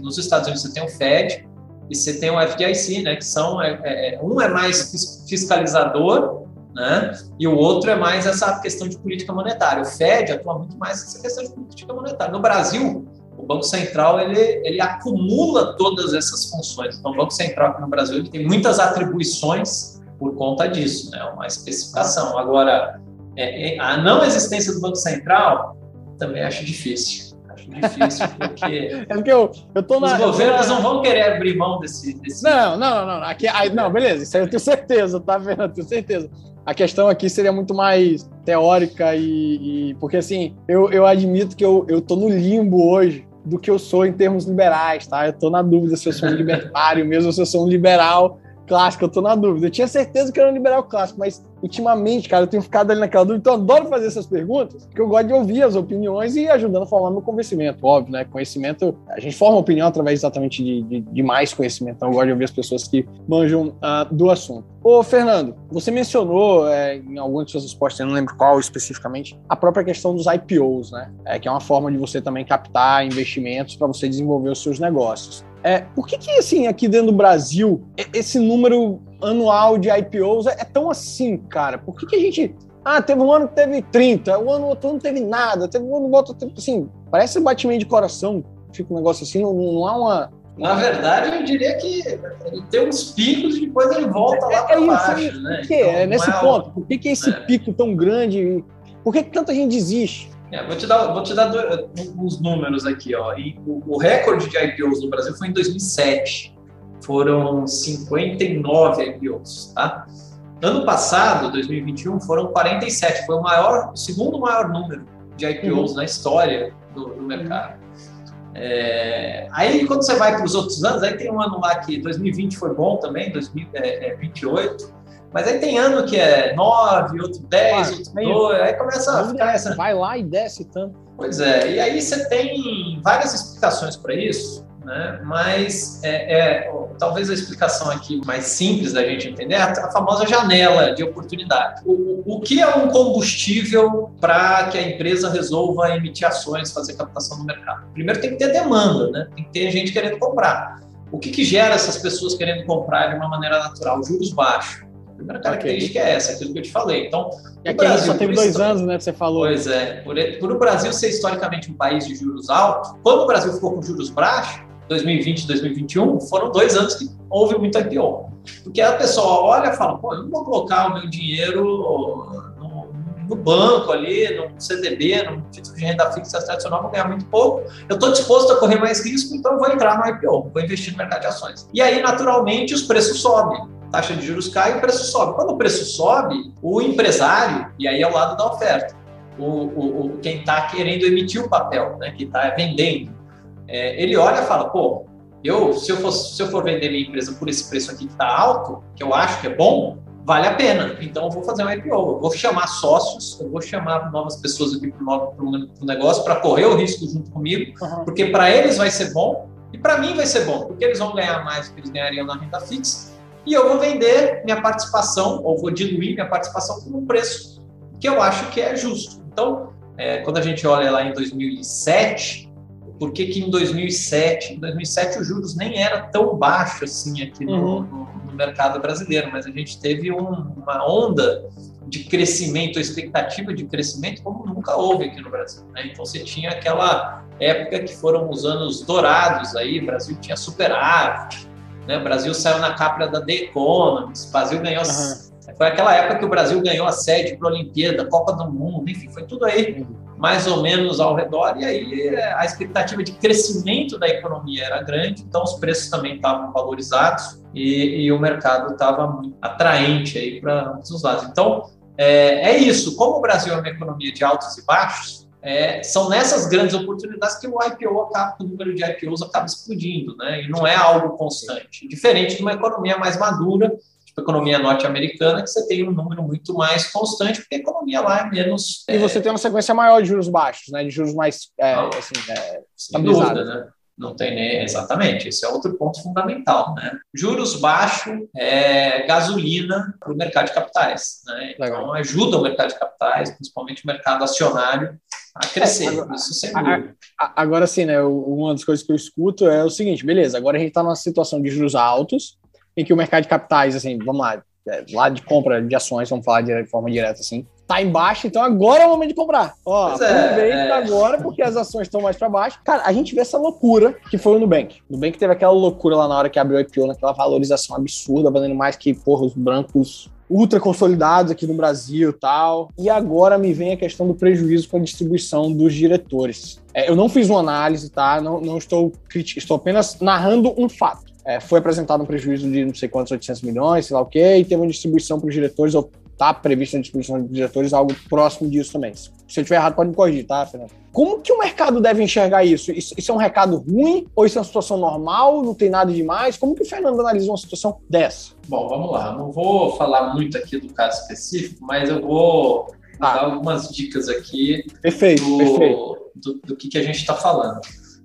Nos Estados Unidos você tem o Fed e você tem o FDIC, né, que são, é, é, um é mais fiscalizador né? E o outro é mais essa questão de política monetária. O Fed atua muito mais nessa questão de política monetária. No Brasil, o Banco Central ele, ele acumula todas essas funções. Então, o Banco Central aqui no Brasil ele tem muitas atribuições por conta disso, né? Uma especificação. Agora, é, é, a não existência do Banco Central também acho difícil. Acho difícil [laughs] porque, é porque eu, eu tô na, os governos não vão querer abrir mão desse. desse... Não, não, não. Aqui, aí, não, beleza. Isso aí eu tenho certeza, tá vendo? Eu tenho certeza. A questão aqui seria muito mais teórica e, e porque assim, eu, eu admito que eu, eu tô no limbo hoje do que eu sou em termos liberais, tá? Eu tô na dúvida se eu sou um libertário mesmo se eu sou um liberal clássico, eu tô na dúvida. Eu tinha certeza que era um liberal clássico, mas ultimamente, cara, eu tenho ficado ali naquela dúvida, então eu adoro fazer essas perguntas, porque eu gosto de ouvir as opiniões e ajudando a formar meu conhecimento, óbvio, né? Conhecimento, a gente forma opinião através exatamente de, de, de mais conhecimento, então eu gosto de ouvir as pessoas que manjam uh, do assunto. Ô, Fernando, você mencionou é, em algumas de suas respostas, eu não lembro qual especificamente, a própria questão dos IPOs, né? É, que é uma forma de você também captar investimentos para você desenvolver os seus negócios. É, por que, que, assim, aqui dentro do Brasil, esse número anual de IPOs é, é tão assim, cara? Por que, que a gente. Ah, teve um ano que teve 30, o ano outro não teve nada, teve um ano outro, assim, parece batimento de coração, fica um negócio assim, não, não há uma. Na verdade, eu diria que ele tem uns picos e depois ele volta lá para é baixo, isso, né? Então, é nesse é ponto. Por que, que é esse é. pico tão grande? Por que, que tanta gente desiste? É, vou te dar, vou te dar dois, uns números aqui. Ó. E o, o, recorde de IPOs no Brasil foi em 2007. Foram 59 IPOs. Tá? Ano passado, 2021, foram 47. Foi o maior, o segundo maior número de IPOs uhum. na história do, do mercado. É, aí, quando você vai para os outros anos, aí tem um ano lá que 2020 foi bom também, 2028. Mas aí tem ano que é 9, outro 10, outro 2, aí começa a ficar essa. Vai lá e desce tanto. Pois é, e aí você tem várias explicações para isso, né? mas é, é, talvez a explicação aqui mais simples da gente entender é a famosa janela de oportunidade. O, o que é um combustível para que a empresa resolva emitir ações, fazer captação no mercado? Primeiro tem que ter demanda, né? tem que ter gente querendo comprar. O que, que gera essas pessoas querendo comprar de uma maneira natural? Juros baixos primeira característica okay. é essa, aquilo que eu te falei. Então, e aqui Brasil, só teve dois anos, né, que você falou. Pois é. Por, por o Brasil ser historicamente um país de juros altos, quando o Brasil ficou com juros baixos, 2020 e 2021, foram dois anos que houve muito IPO. Porque a pessoa olha e fala, pô, eu não vou colocar o meu dinheiro no, no banco ali, no CDB, no título de renda fixa tradicional, vou ganhar muito pouco. Eu estou disposto a correr mais risco, então eu vou entrar no IPO, vou investir no mercado de ações. E aí, naturalmente, os preços sobem taxa de juros cai e o preço sobe. Quando o preço sobe, o empresário, e aí é o lado da oferta, o, o, o quem está querendo emitir o papel, né, que está vendendo, é, ele olha e fala, pô, eu, se, eu for, se eu for vender minha empresa por esse preço aqui que está alto, que eu acho que é bom, vale a pena. Então, eu vou fazer um IPO, eu vou chamar sócios, eu vou chamar novas pessoas aqui para o negócio para correr o risco junto comigo, uhum. porque para eles vai ser bom e para mim vai ser bom, porque eles vão ganhar mais do que eles ganhariam na renda fixa e eu vou vender minha participação, ou vou diluir minha participação por um preço que eu acho que é justo. Então, é, quando a gente olha lá em 2007, por que, que em 2007, em 2007 os juros nem era tão baixo assim aqui no, uhum. no, no mercado brasileiro, mas a gente teve um, uma onda de crescimento, expectativa de crescimento como nunca houve aqui no Brasil. Né? Então você tinha aquela época que foram os anos dourados aí, o Brasil tinha superávit, né? O Brasil saiu na capa da The Economist, o Brasil ganhou uhum. Foi aquela época que o Brasil ganhou a sede para a Olimpíada, Copa do Mundo, enfim, foi tudo aí mais ou menos ao redor. E aí a expectativa de crescimento da economia era grande, então os preços também estavam valorizados e, e o mercado estava atraente aí para ambos os lados. Então é, é, isso. Como o Brasil é uma economia de altos e baixos, é, são nessas grandes oportunidades que o IPO acaba, o número de IPOs acaba explodindo, né? E não é algo constante. Diferente de uma economia mais madura, tipo a economia norte-americana, que você tem um número muito mais constante, porque a economia lá é menos. E você tem uma sequência maior de juros baixos, né? De juros mais é, assim, é, sem dúvida, né? Não tem nem exatamente. Esse é outro ponto fundamental, né? Juros baixos é gasolina para o mercado de capitais, né? Então ajuda o mercado de capitais, principalmente o mercado acionário, a crescer. É, agora, isso sem dúvida. Agora sim, né? Uma das coisas que eu escuto é o seguinte: beleza, agora a gente está numa situação de juros altos, em que o mercado de capitais, assim, vamos lá, é, lá de compra de ações, vamos falar de forma direta assim, tá embaixo, então agora é o momento de comprar. Ó, aproveita é, é. agora porque as ações estão mais para baixo. Cara, a gente vê essa loucura que foi o Nubank. O Nubank teve aquela loucura lá na hora que abriu o IPO, naquela valorização absurda, valendo mais que, porra, os brancos ultra consolidados aqui no Brasil e tal. E agora me vem a questão do prejuízo com a distribuição dos diretores. É, eu não fiz uma análise, tá? Não, não estou crítico, estou apenas narrando um fato. É, foi apresentado um prejuízo de não sei quantos, 800 milhões, sei lá o quê, e teve uma distribuição para os diretores, ou está prevista a distribuição de diretores, algo próximo disso também. Se eu estiver errado, pode me corrigir, tá, Fernando? Como que o mercado deve enxergar isso? isso? isso? é um recado ruim? Ou isso é uma situação normal? Não tem nada demais? Como que o Fernando analisa uma situação dessa? Bom, vamos lá. Não vou falar muito aqui do caso específico, mas eu vou ah. dar algumas dicas aqui perfeito, do, perfeito. do, do que, que a gente está falando.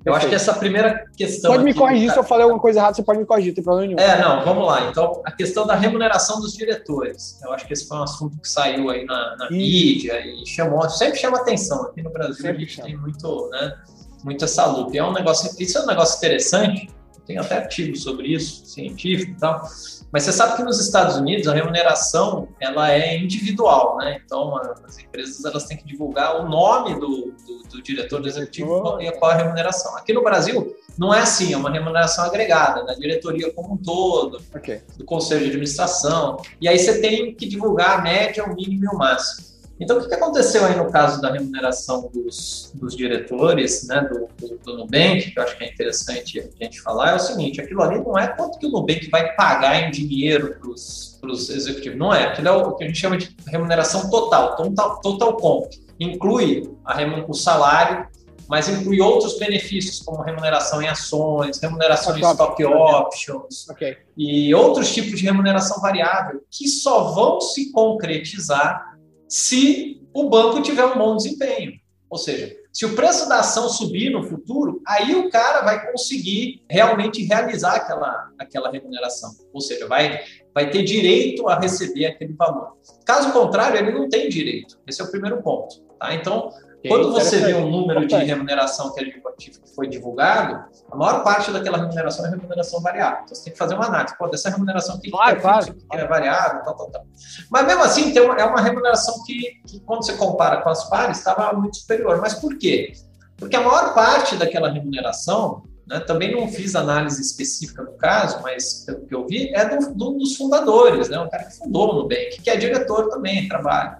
Eu acho que essa primeira questão. Pode me corrigir se eu falei alguma coisa errada, você pode me corrigir, não tem problema nenhum. É, não, vamos lá. Então, a questão da remuneração dos diretores. Eu acho que esse foi um assunto que saiu aí na, na mídia e chamou, sempre chama atenção. Aqui no Brasil sempre a gente chama. tem muito, né, muito essa luta. E é um negócio, isso é um negócio interessante, tem até artigos sobre isso, científico e tal. Mas você sabe que nos Estados Unidos a remuneração ela é individual, né? Então as empresas elas têm que divulgar o nome do, do, do diretor do executivo e qual a remuneração. Aqui no Brasil não é assim, é uma remuneração agregada da diretoria como um todo, okay. do conselho de administração. E aí você tem que divulgar a média, o mínimo e o máximo. Então, o que aconteceu aí no caso da remuneração dos, dos diretores né, do, do, do, Nubank, que eu acho que é interessante a gente falar, é o seguinte: aquilo ali não é quanto que o Nubank vai pagar em dinheiro para os executivos, não é. Aquilo é o que a gente chama de remuneração total, total, total comp. Inclui a, o salário, mas inclui outros benefícios, como remuneração em ações, remuneração em stock options okay. e outros tipos de remuneração variável, que só vão se concretizar se o banco tiver um bom desempenho. Ou seja, se o preço da ação subir no futuro, aí o cara vai conseguir realmente realizar aquela, aquela remuneração. Ou seja, vai, vai ter direito a receber aquele valor. Caso contrário, ele não tem direito. Esse é o primeiro ponto. Tá? Então, quando você vê um número de remuneração que foi divulgado, a maior parte daquela remuneração é remuneração variável. Então você tem que fazer uma análise. Pô, dessa remuneração aqui claro, que, é, claro, que claro. é variável, tal, tal, tal. Mas mesmo assim, tem uma, é uma remuneração que, que, quando você compara com as pares, estava muito superior. Mas por quê? Porque a maior parte daquela remuneração, né, também não fiz análise específica do caso, mas pelo que eu vi, é do, do, dos fundadores, né, um cara que fundou o Nubank, que é diretor também, trabalha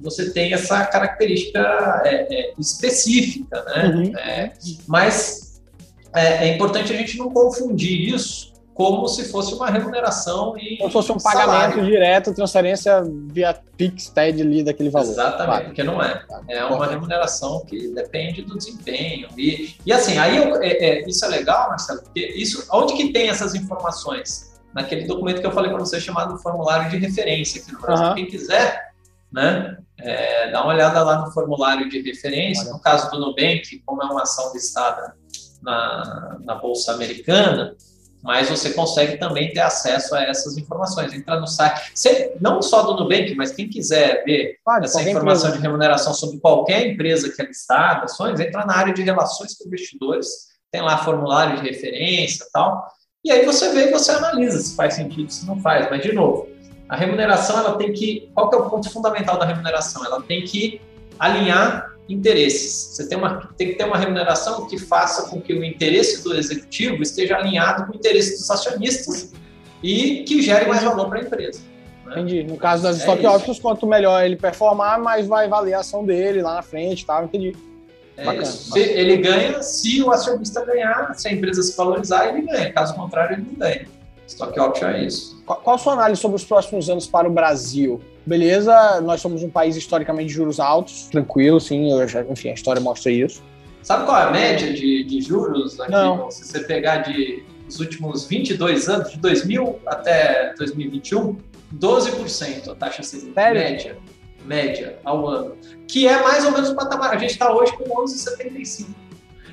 você tem essa característica é, é, específica, né? Uhum. É, mas é, é, importante a gente não confundir isso como se fosse uma remuneração e como se fosse um salário. pagamento direto, transferência via Pix, TED ali daquele valor. Exatamente, claro. porque não é. É uma remuneração que depende do desempenho. E, e assim, aí eu, é, é, isso é legal, Marcelo, porque isso, onde que tem essas informações? Naquele documento que eu falei para você chamado formulário de referência aqui no Brasil. Uhum. Quem quiser, né? É, dá uma olhada lá no formulário de referência. No caso do Nubank, como é uma ação listada na, na Bolsa Americana, mas você consegue também ter acesso a essas informações. Entra no site, não só do Nubank, mas quem quiser ver claro, essa informação empresa. de remuneração sobre qualquer empresa que é listada, ações, entra na área de relações com investidores, tem lá formulário de referência e tal, e aí você vê e você analisa se faz sentido, se não faz. Mas, de novo, a remuneração, ela tem que. Qual que é o ponto fundamental da remuneração? Ela tem que alinhar interesses. Você tem, uma, tem que ter uma remuneração que faça com que o interesse do executivo esteja alinhado com o interesse dos acionistas e que gere mais valor para a empresa. Né? Entendi. No caso das é stock options, quanto melhor ele performar, mais vai valer a ação dele lá na frente, tá? Entendi. É bacana, ele ganha se o acionista ganhar, se a empresa se valorizar, ele ganha. Caso contrário, ele não ganha. Stock option é isso. Qual, qual a sua análise sobre os próximos anos para o Brasil? Beleza, nós somos um país historicamente de juros altos, tranquilo, sim, já, enfim, a história mostra isso. Sabe qual é a média de, de juros aqui? Não. Se você pegar de os últimos 22 anos, de 2000 até 2021, 12% a taxa Selic média, média ao ano, que é mais ou menos o patamar. A gente está hoje com 11,75.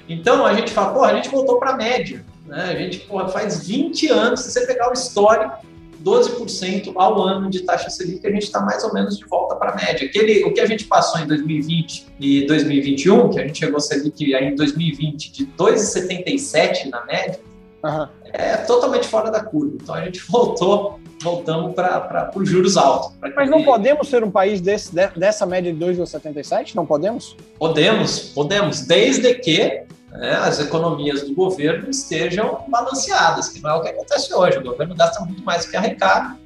Então a gente fala, pô, a gente voltou para a média. Né? A gente porra, faz 20 anos, se você pegar o histórico, 12% ao ano de taxa Selic, a gente está mais ou menos de volta para a média. Aquele, o que a gente passou em 2020 e 2021, que a gente chegou a Selic aí em 2020 de 2,77 na média, uhum. é totalmente fora da curva. Então a gente [laughs] voltou, voltamos para os juros altos. Mas não podemos ser um país desse, dessa média de 2,77? Não podemos? Podemos, podemos, desde que né, as economias do governo estejam balanceadas, que não é o que acontece hoje. O governo gasta muito mais do que arrecada,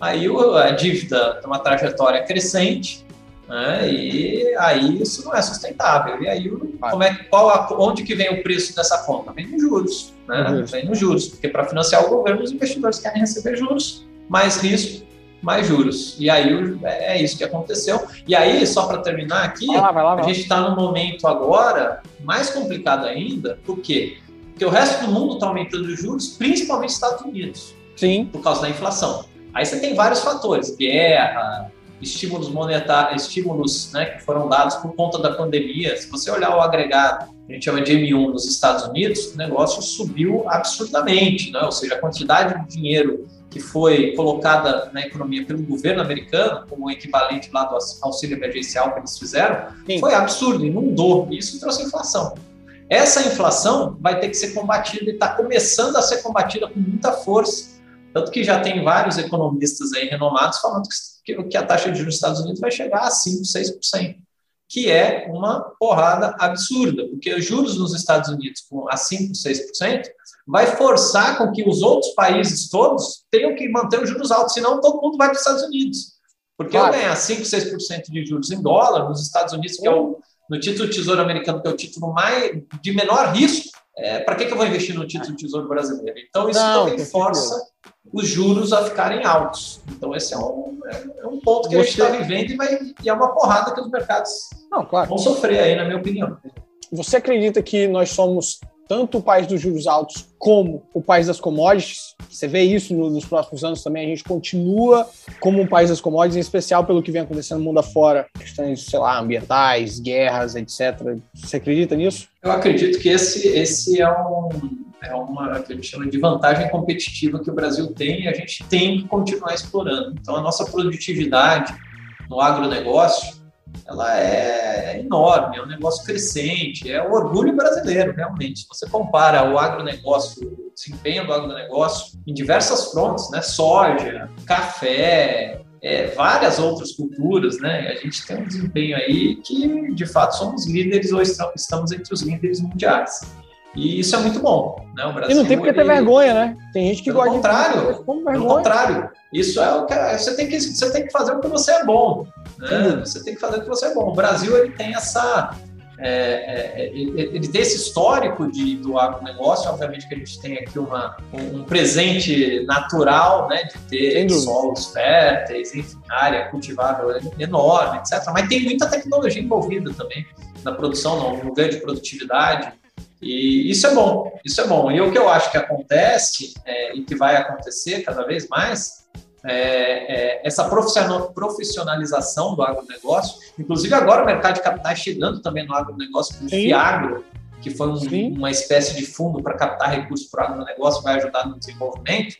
aí a dívida tem uma trajetória crescente, né, e aí isso não é sustentável. E aí, como é, qual, onde que vem o preço dessa conta? Vem nos juros, né? vem nos juros, porque para financiar o governo, os investidores querem receber juros, mais risco, mais juros. E aí é isso que aconteceu. E aí, só para terminar aqui, vai lá, vai lá, vai. a gente está num momento agora mais complicado ainda, por quê? Porque o resto do mundo está aumentando os juros, principalmente os Estados Unidos. Sim. Por causa da inflação. Aí você tem vários fatores, guerra, estímulos monetários, estímulos né, que foram dados por conta da pandemia. Se você olhar o agregado, a gente chama de M1 nos Estados Unidos, o negócio subiu absurdamente, né? ou seja, a quantidade de dinheiro que foi colocada na economia pelo governo americano, como o equivalente lá do auxílio emergencial que eles fizeram, Sim. foi absurdo, inundou, e isso trouxe inflação. Essa inflação vai ter que ser combatida e está começando a ser combatida com muita força, tanto que já tem vários economistas aí renomados falando que, que a taxa de juros dos Estados Unidos vai chegar a 5, 6%, que é uma porrada absurda, porque os juros nos Estados Unidos com a 5, 6%, vai forçar com que os outros países todos tenham que manter os juros altos, senão todo mundo vai para os Estados Unidos. Porque claro. eu ganhar 5, 6% de juros em dólar nos Estados Unidos, que é o, no título Tesouro Americano, que é o título mais, de menor risco, é, para que, que eu vou investir no título Tesouro Brasileiro? Então, isso Não, também força os juros a ficarem altos. Então, esse é um, é um ponto que Você... a gente está vivendo e, vai, e é uma porrada que os mercados Não, claro. vão sofrer aí, na minha opinião. Você acredita que nós somos tanto o país dos juros altos como o país das commodities. Você vê isso no, nos próximos anos também. A gente continua como um país das commodities, em especial pelo que vem acontecendo no mundo afora, questões, sei lá, ambientais, guerras, etc. Você acredita nisso? Eu acredito que esse, esse é, um, é uma que a gente chama de vantagem competitiva que o Brasil tem e a gente tem que continuar explorando. Então, a nossa produtividade no agronegócio ela é enorme, é um negócio crescente, é o orgulho brasileiro, realmente. Se você compara o agronegócio, o desempenho do agronegócio em diversas frontes, né? Soja, café, é, várias outras culturas, né? A gente tem um desempenho aí que, de fato, somos líderes ou estamos entre os líderes mundiais. E isso é muito bom, né? O Brasil, e não tem porque ele... ter vergonha, né? Tem gente que pelo gosta contrário, de Pelo contrário, isso é o que você tem que você tem que fazer o que você é bom, né? Você tem que fazer o que você é bom. O Brasil ele tem essa é, é, é ele, ele, tem esse histórico de, do agronegócio, obviamente que a gente tem aqui uma, um presente natural, né, de ter solos férteis, enfim, área cultivável enorme, etc. Mas tem muita tecnologia envolvida também na produção, no ganho de produtividade. E isso é bom, isso é bom. E o que eu acho que acontece é, e que vai acontecer cada vez mais é, é essa profissionalização do agronegócio. Inclusive, agora o mercado de capitais chegando também no agronegócio com o FIAGRO, que foi um, uma espécie de fundo para captar recursos para o agronegócio, vai ajudar no desenvolvimento.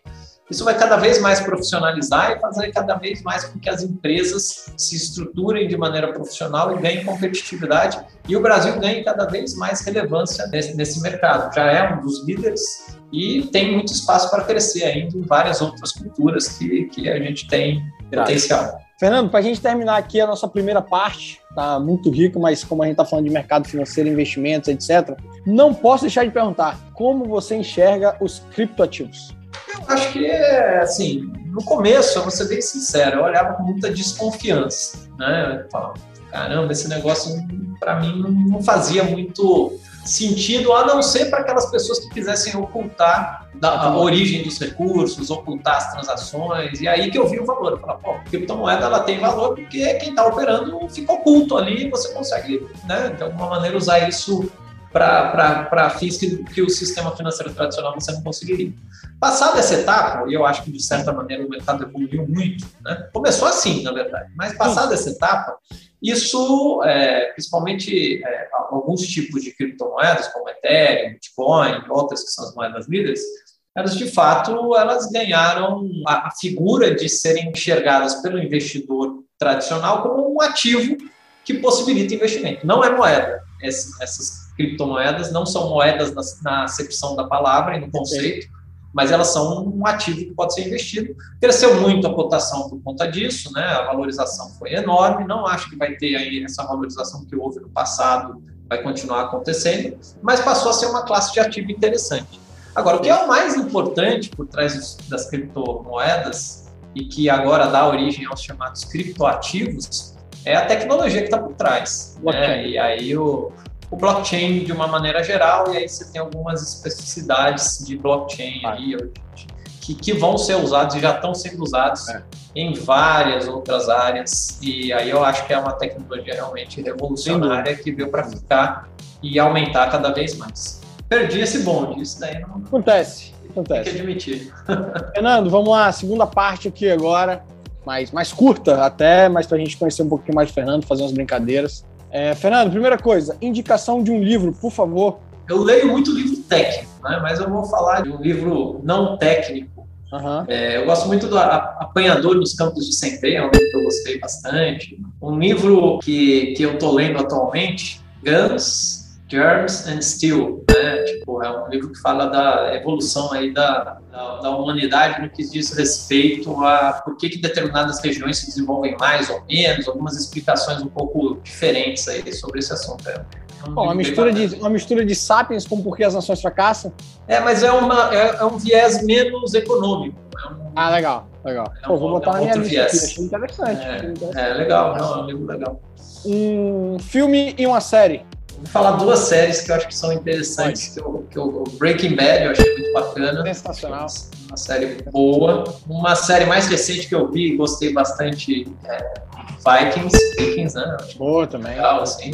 Isso vai cada vez mais profissionalizar e fazer cada vez mais com que as empresas se estruturem de maneira profissional e ganhem competitividade. E o Brasil ganhe cada vez mais relevância nesse, nesse mercado. Já é um dos líderes e tem muito espaço para crescer ainda em várias outras culturas que, que a gente tem potencial. Fernando, para a gente terminar aqui a nossa primeira parte, tá muito rico, mas como a gente está falando de mercado financeiro, investimentos, etc., não posso deixar de perguntar como você enxerga os criptoativos. Eu acho que é assim, no começo, eu vou ser bem sincero, eu olhava com muita desconfiança, né? Eu falava, caramba, esse negócio para mim não fazia muito sentido, a não ser para aquelas pessoas que quisessem ocultar a origem dos recursos, ocultar as transações, e aí que eu vi o valor. Eu falei, pô, a criptomoeda ela tem valor porque quem está operando fica oculto ali e você consegue, né, de alguma maneira, usar isso para fins que, que o sistema financeiro tradicional você não conseguiria. Passada essa etapa, e eu acho que de certa maneira o mercado evoluiu muito, né? começou assim, na verdade, mas passada essa etapa, isso, é, principalmente é, alguns tipos de criptomoedas, como Ethereum, Bitcoin, outras que são as moedas líderes, elas de fato elas ganharam a, a figura de serem enxergadas pelo investidor tradicional como um ativo que possibilita investimento. Não é moeda. essas criptomoedas não são moedas na, na acepção da palavra e no conceito, mas elas são um ativo que pode ser investido. Cresceu muito a cotação por conta disso, né? A valorização foi enorme. Não acho que vai ter aí essa valorização que houve no passado, vai continuar acontecendo, mas passou a ser uma classe de ativo interessante. Agora, o que é o mais importante por trás das criptomoedas e que agora dá origem aos chamados criptoativos é a tecnologia que está por trás. Né? E aí o, o blockchain de uma maneira geral, e aí você tem algumas especificidades de blockchain ah. aí, que, que, vão ser usados e já estão sendo usados é. em várias outras áreas. E aí eu acho que é uma tecnologia realmente revolucionária que veio para ficar e aumentar cada vez mais. Perdi esse bonde, isso daí não. Acontece, acontece. Tem que admitir. [laughs] Fernando, vamos lá, segunda parte aqui agora, mais, mais curta até, mas para a gente conhecer um pouquinho mais do Fernando, fazer umas brincadeiras. É, Fernando, primeira coisa, indicação de um livro, por favor. Eu leio muito livro técnico, né? mas eu vou falar de um livro não técnico. Uhum. É, eu gosto muito do Apanhador nos Campos de Centeio, é um livro que eu gostei bastante. Um livro que, que eu estou lendo atualmente, Guns, Germs and Steel, né? Tipo, é um livro que fala da evolução aí da, da, da, humanidade no que diz respeito a por que, que determinadas regiões se desenvolvem mais ou menos, algumas explicações um pouco diferentes aí sobre esse assunto. É um Bom, uma mistura, de, uma mistura de Sapiens com Por que as Nações Fracassam? É, mas é, uma, é, é um viés menos econômico. É um, ah, legal, legal. É Pô, vou botar na minha lista aqui, achei interessante. É, achei interessante. é legal, é um livro legal. Um filme e uma série Vou falar duas séries que eu acho que são interessantes. Que eu, que eu, Breaking Bad eu achei muito bacana. Sensacional. Uma série boa. Uma série mais recente que eu vi e gostei bastante é Vikings. Vikings, né? Boa também. Legal, assim.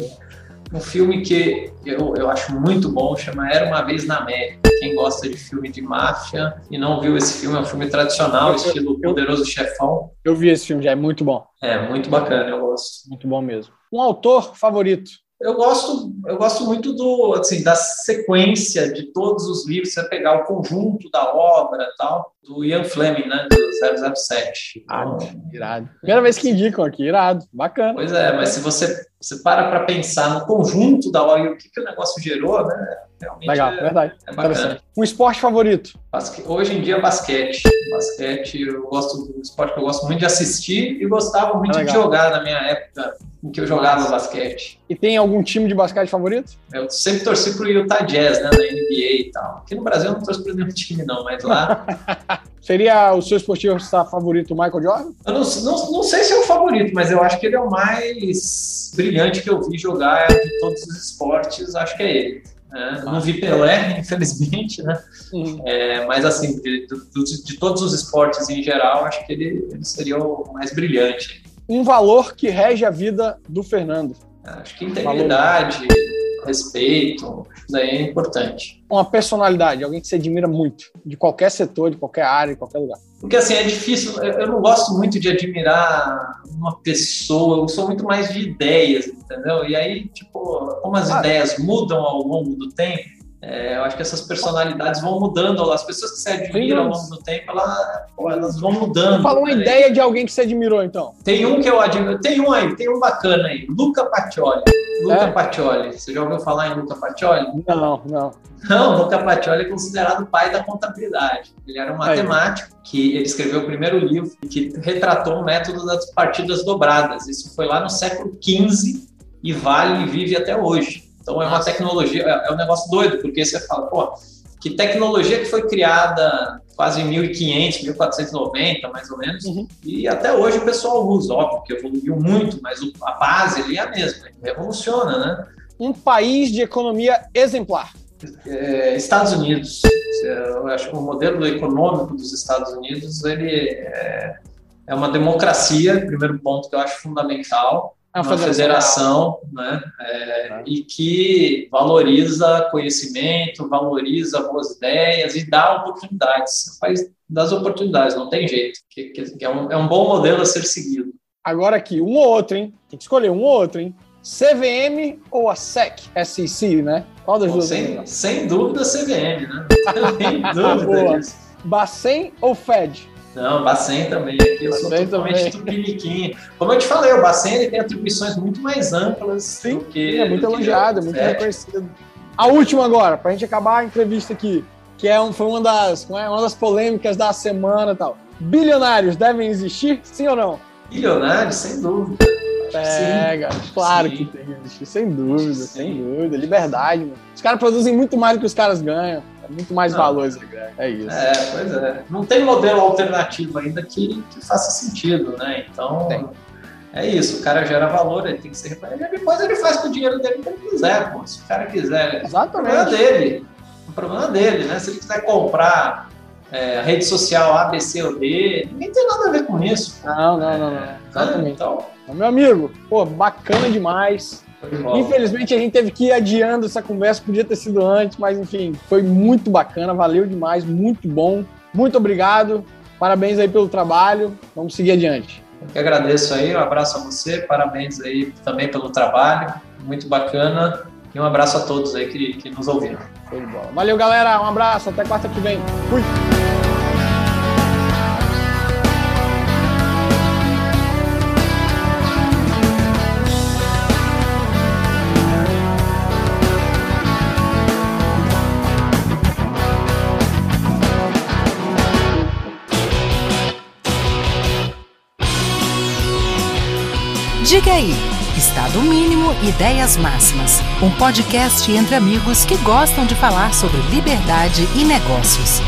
Um filme que eu, eu acho muito bom, chama Era Uma Vez na América. Quem gosta de filme de máfia e não viu esse filme, é um filme tradicional, eu, estilo eu, Poderoso Chefão. Eu vi esse filme já, é muito bom. É, muito bacana, eu gosto. Muito bom mesmo. Um autor favorito? Eu gosto, eu gosto muito do, assim, da sequência de todos os livros, você pegar o conjunto da obra tal, do Ian Fleming, né, do 007. Ah, irado. Primeira vez que indicam aqui, irado, bacana. Pois é, mas se você, você para para pensar no conjunto da obra e o que, que o negócio gerou, né, realmente Legal, é, verdade. É bacana. Um esporte favorito? Basque... Hoje em dia, basquete. Basquete, eu gosto do esporte que eu gosto muito de assistir e gostava muito é de jogar na minha época em que eu jogava basquete. E tem algum time de basquete favorito? Eu sempre torci pro Utah Jazz, né, na NBA e tal. Aqui no Brasil eu não torço pro nenhum [laughs] time, não, mas lá. [laughs] Seria o seu esportista favorito Michael Jordan? Eu não, não, não sei se é o favorito, mas eu acho que ele é o mais brilhante que eu vi jogar de todos os esportes, acho que é ele. É, não vi Pelé, [laughs] infelizmente, né? Uhum. É, mas assim, de, de, de, todos os esportes em geral, acho que ele, ele seria o mais brilhante um valor que rege a vida do Fernando. Acho que integridade, valor. Respeito, isso daí é importante. Uma personalidade, alguém que você admira muito, de qualquer setor, de qualquer área, de qualquer lugar. Porque assim, é difícil, eu não gosto muito de admirar uma pessoa, eu sou muito mais de ideias, entendeu? E aí, tipo, como as ah, ideias mudam ao longo do tempo, É, eu acho que essas personalidades vão mudando, as pessoas que se admiram ao longo do tempo, ela, elas vão mudando. Fala uma né? ideia de alguém que você admirou, então. Tem um que eu admiro, tem um aí, tem um bacana aí, Luca Pacioli. Luca é? Pacioli, você já ouviu falar em Luca Pacioli? Não, não. Não, Luca Pacioli é considerado o pai da contabilidade. Ele era um matemático aí. que ele escreveu o primeiro livro que retratou o método das partidas dobradas. Isso foi lá no século XV e vale e vive até hoje. Então é uma tecnologia, é, é um negócio doido, porque você fala, pô, que tecnologia que foi criada quase em 1500, 1490, mais ou menos, uhum. e até hoje o pessoal usa, óbvio que evoluiu muito, mas a base ali é a mesma, revoluciona, né? Um país de economia exemplar. É, Estados Unidos. Eu acho que o modelo econômico dos Estados Unidos ele é, é uma democracia, primeiro ponto que eu acho fundamental, uma, federação, né, é, e que valoriza conhecimento, valoriza boas ideias e dá oportunidades. Faz das oportunidades, não tem jeito. Que, que é, um, é um bom modelo a ser seguido. Agora aqui, um ou outro, hein? Tem que escolher um ou outro, hein? CVM ou a SEC, SEC, né? Qual das Bom, duas? Sem, sem dúvida CVM, né? [laughs] Sem dúvida disso. Bacen ou Fed? Não, Bacen também. Aqui eu Bacen sou totalmente tupiniquim. Como eu te falei, o Bacen ele tem atribuições muito mais amplas Sim, do que. É muito elogiado, muito reconhecido. A última agora, para a gente acabar a entrevista aqui, que é um, foi uma das, é, uma das polêmicas da semana e tal. Bilionários devem existir, sim ou não? Bilionários, sem dúvida. Pega, claro sim. que tem que existir, sem dúvida, sim. sem dúvida. Liberdade, mano. Os caras produzem muito mais do que os caras ganham muito mais valores É isso. É, pois é. Não tem modelo alternativo ainda que, que faça sentido, né? Então. Tem. É isso, o cara gera valor, ele tem que ser e depois ele faz com o dinheiro dele que ele quiser, pô. Se o cara quiser. Exatamente. O problema dele. O problema dele, né? Se ele quiser comprar é, a rede social A, B, C ou D, ninguém tem nada a ver com isso. Não, não, não, não. Exatamente. Então, meu amigo, pô, bacana demais. Infelizmente a gente teve que ir adiando essa conversa, podia ter sido antes, mas enfim, foi muito bacana, valeu demais, muito bom. Muito obrigado, parabéns aí pelo trabalho, vamos seguir adiante. Eu que agradeço aí, um abraço a você, parabéns aí também pelo trabalho, muito bacana. E um abraço a todos aí que, que nos ouviram. Valeu, galera. Um abraço. Até quarta que vem. Fui. Diga aí, Estado Mínimo Ideias Máximas, um podcast entre amigos que gostam de falar sobre liberdade e negócios.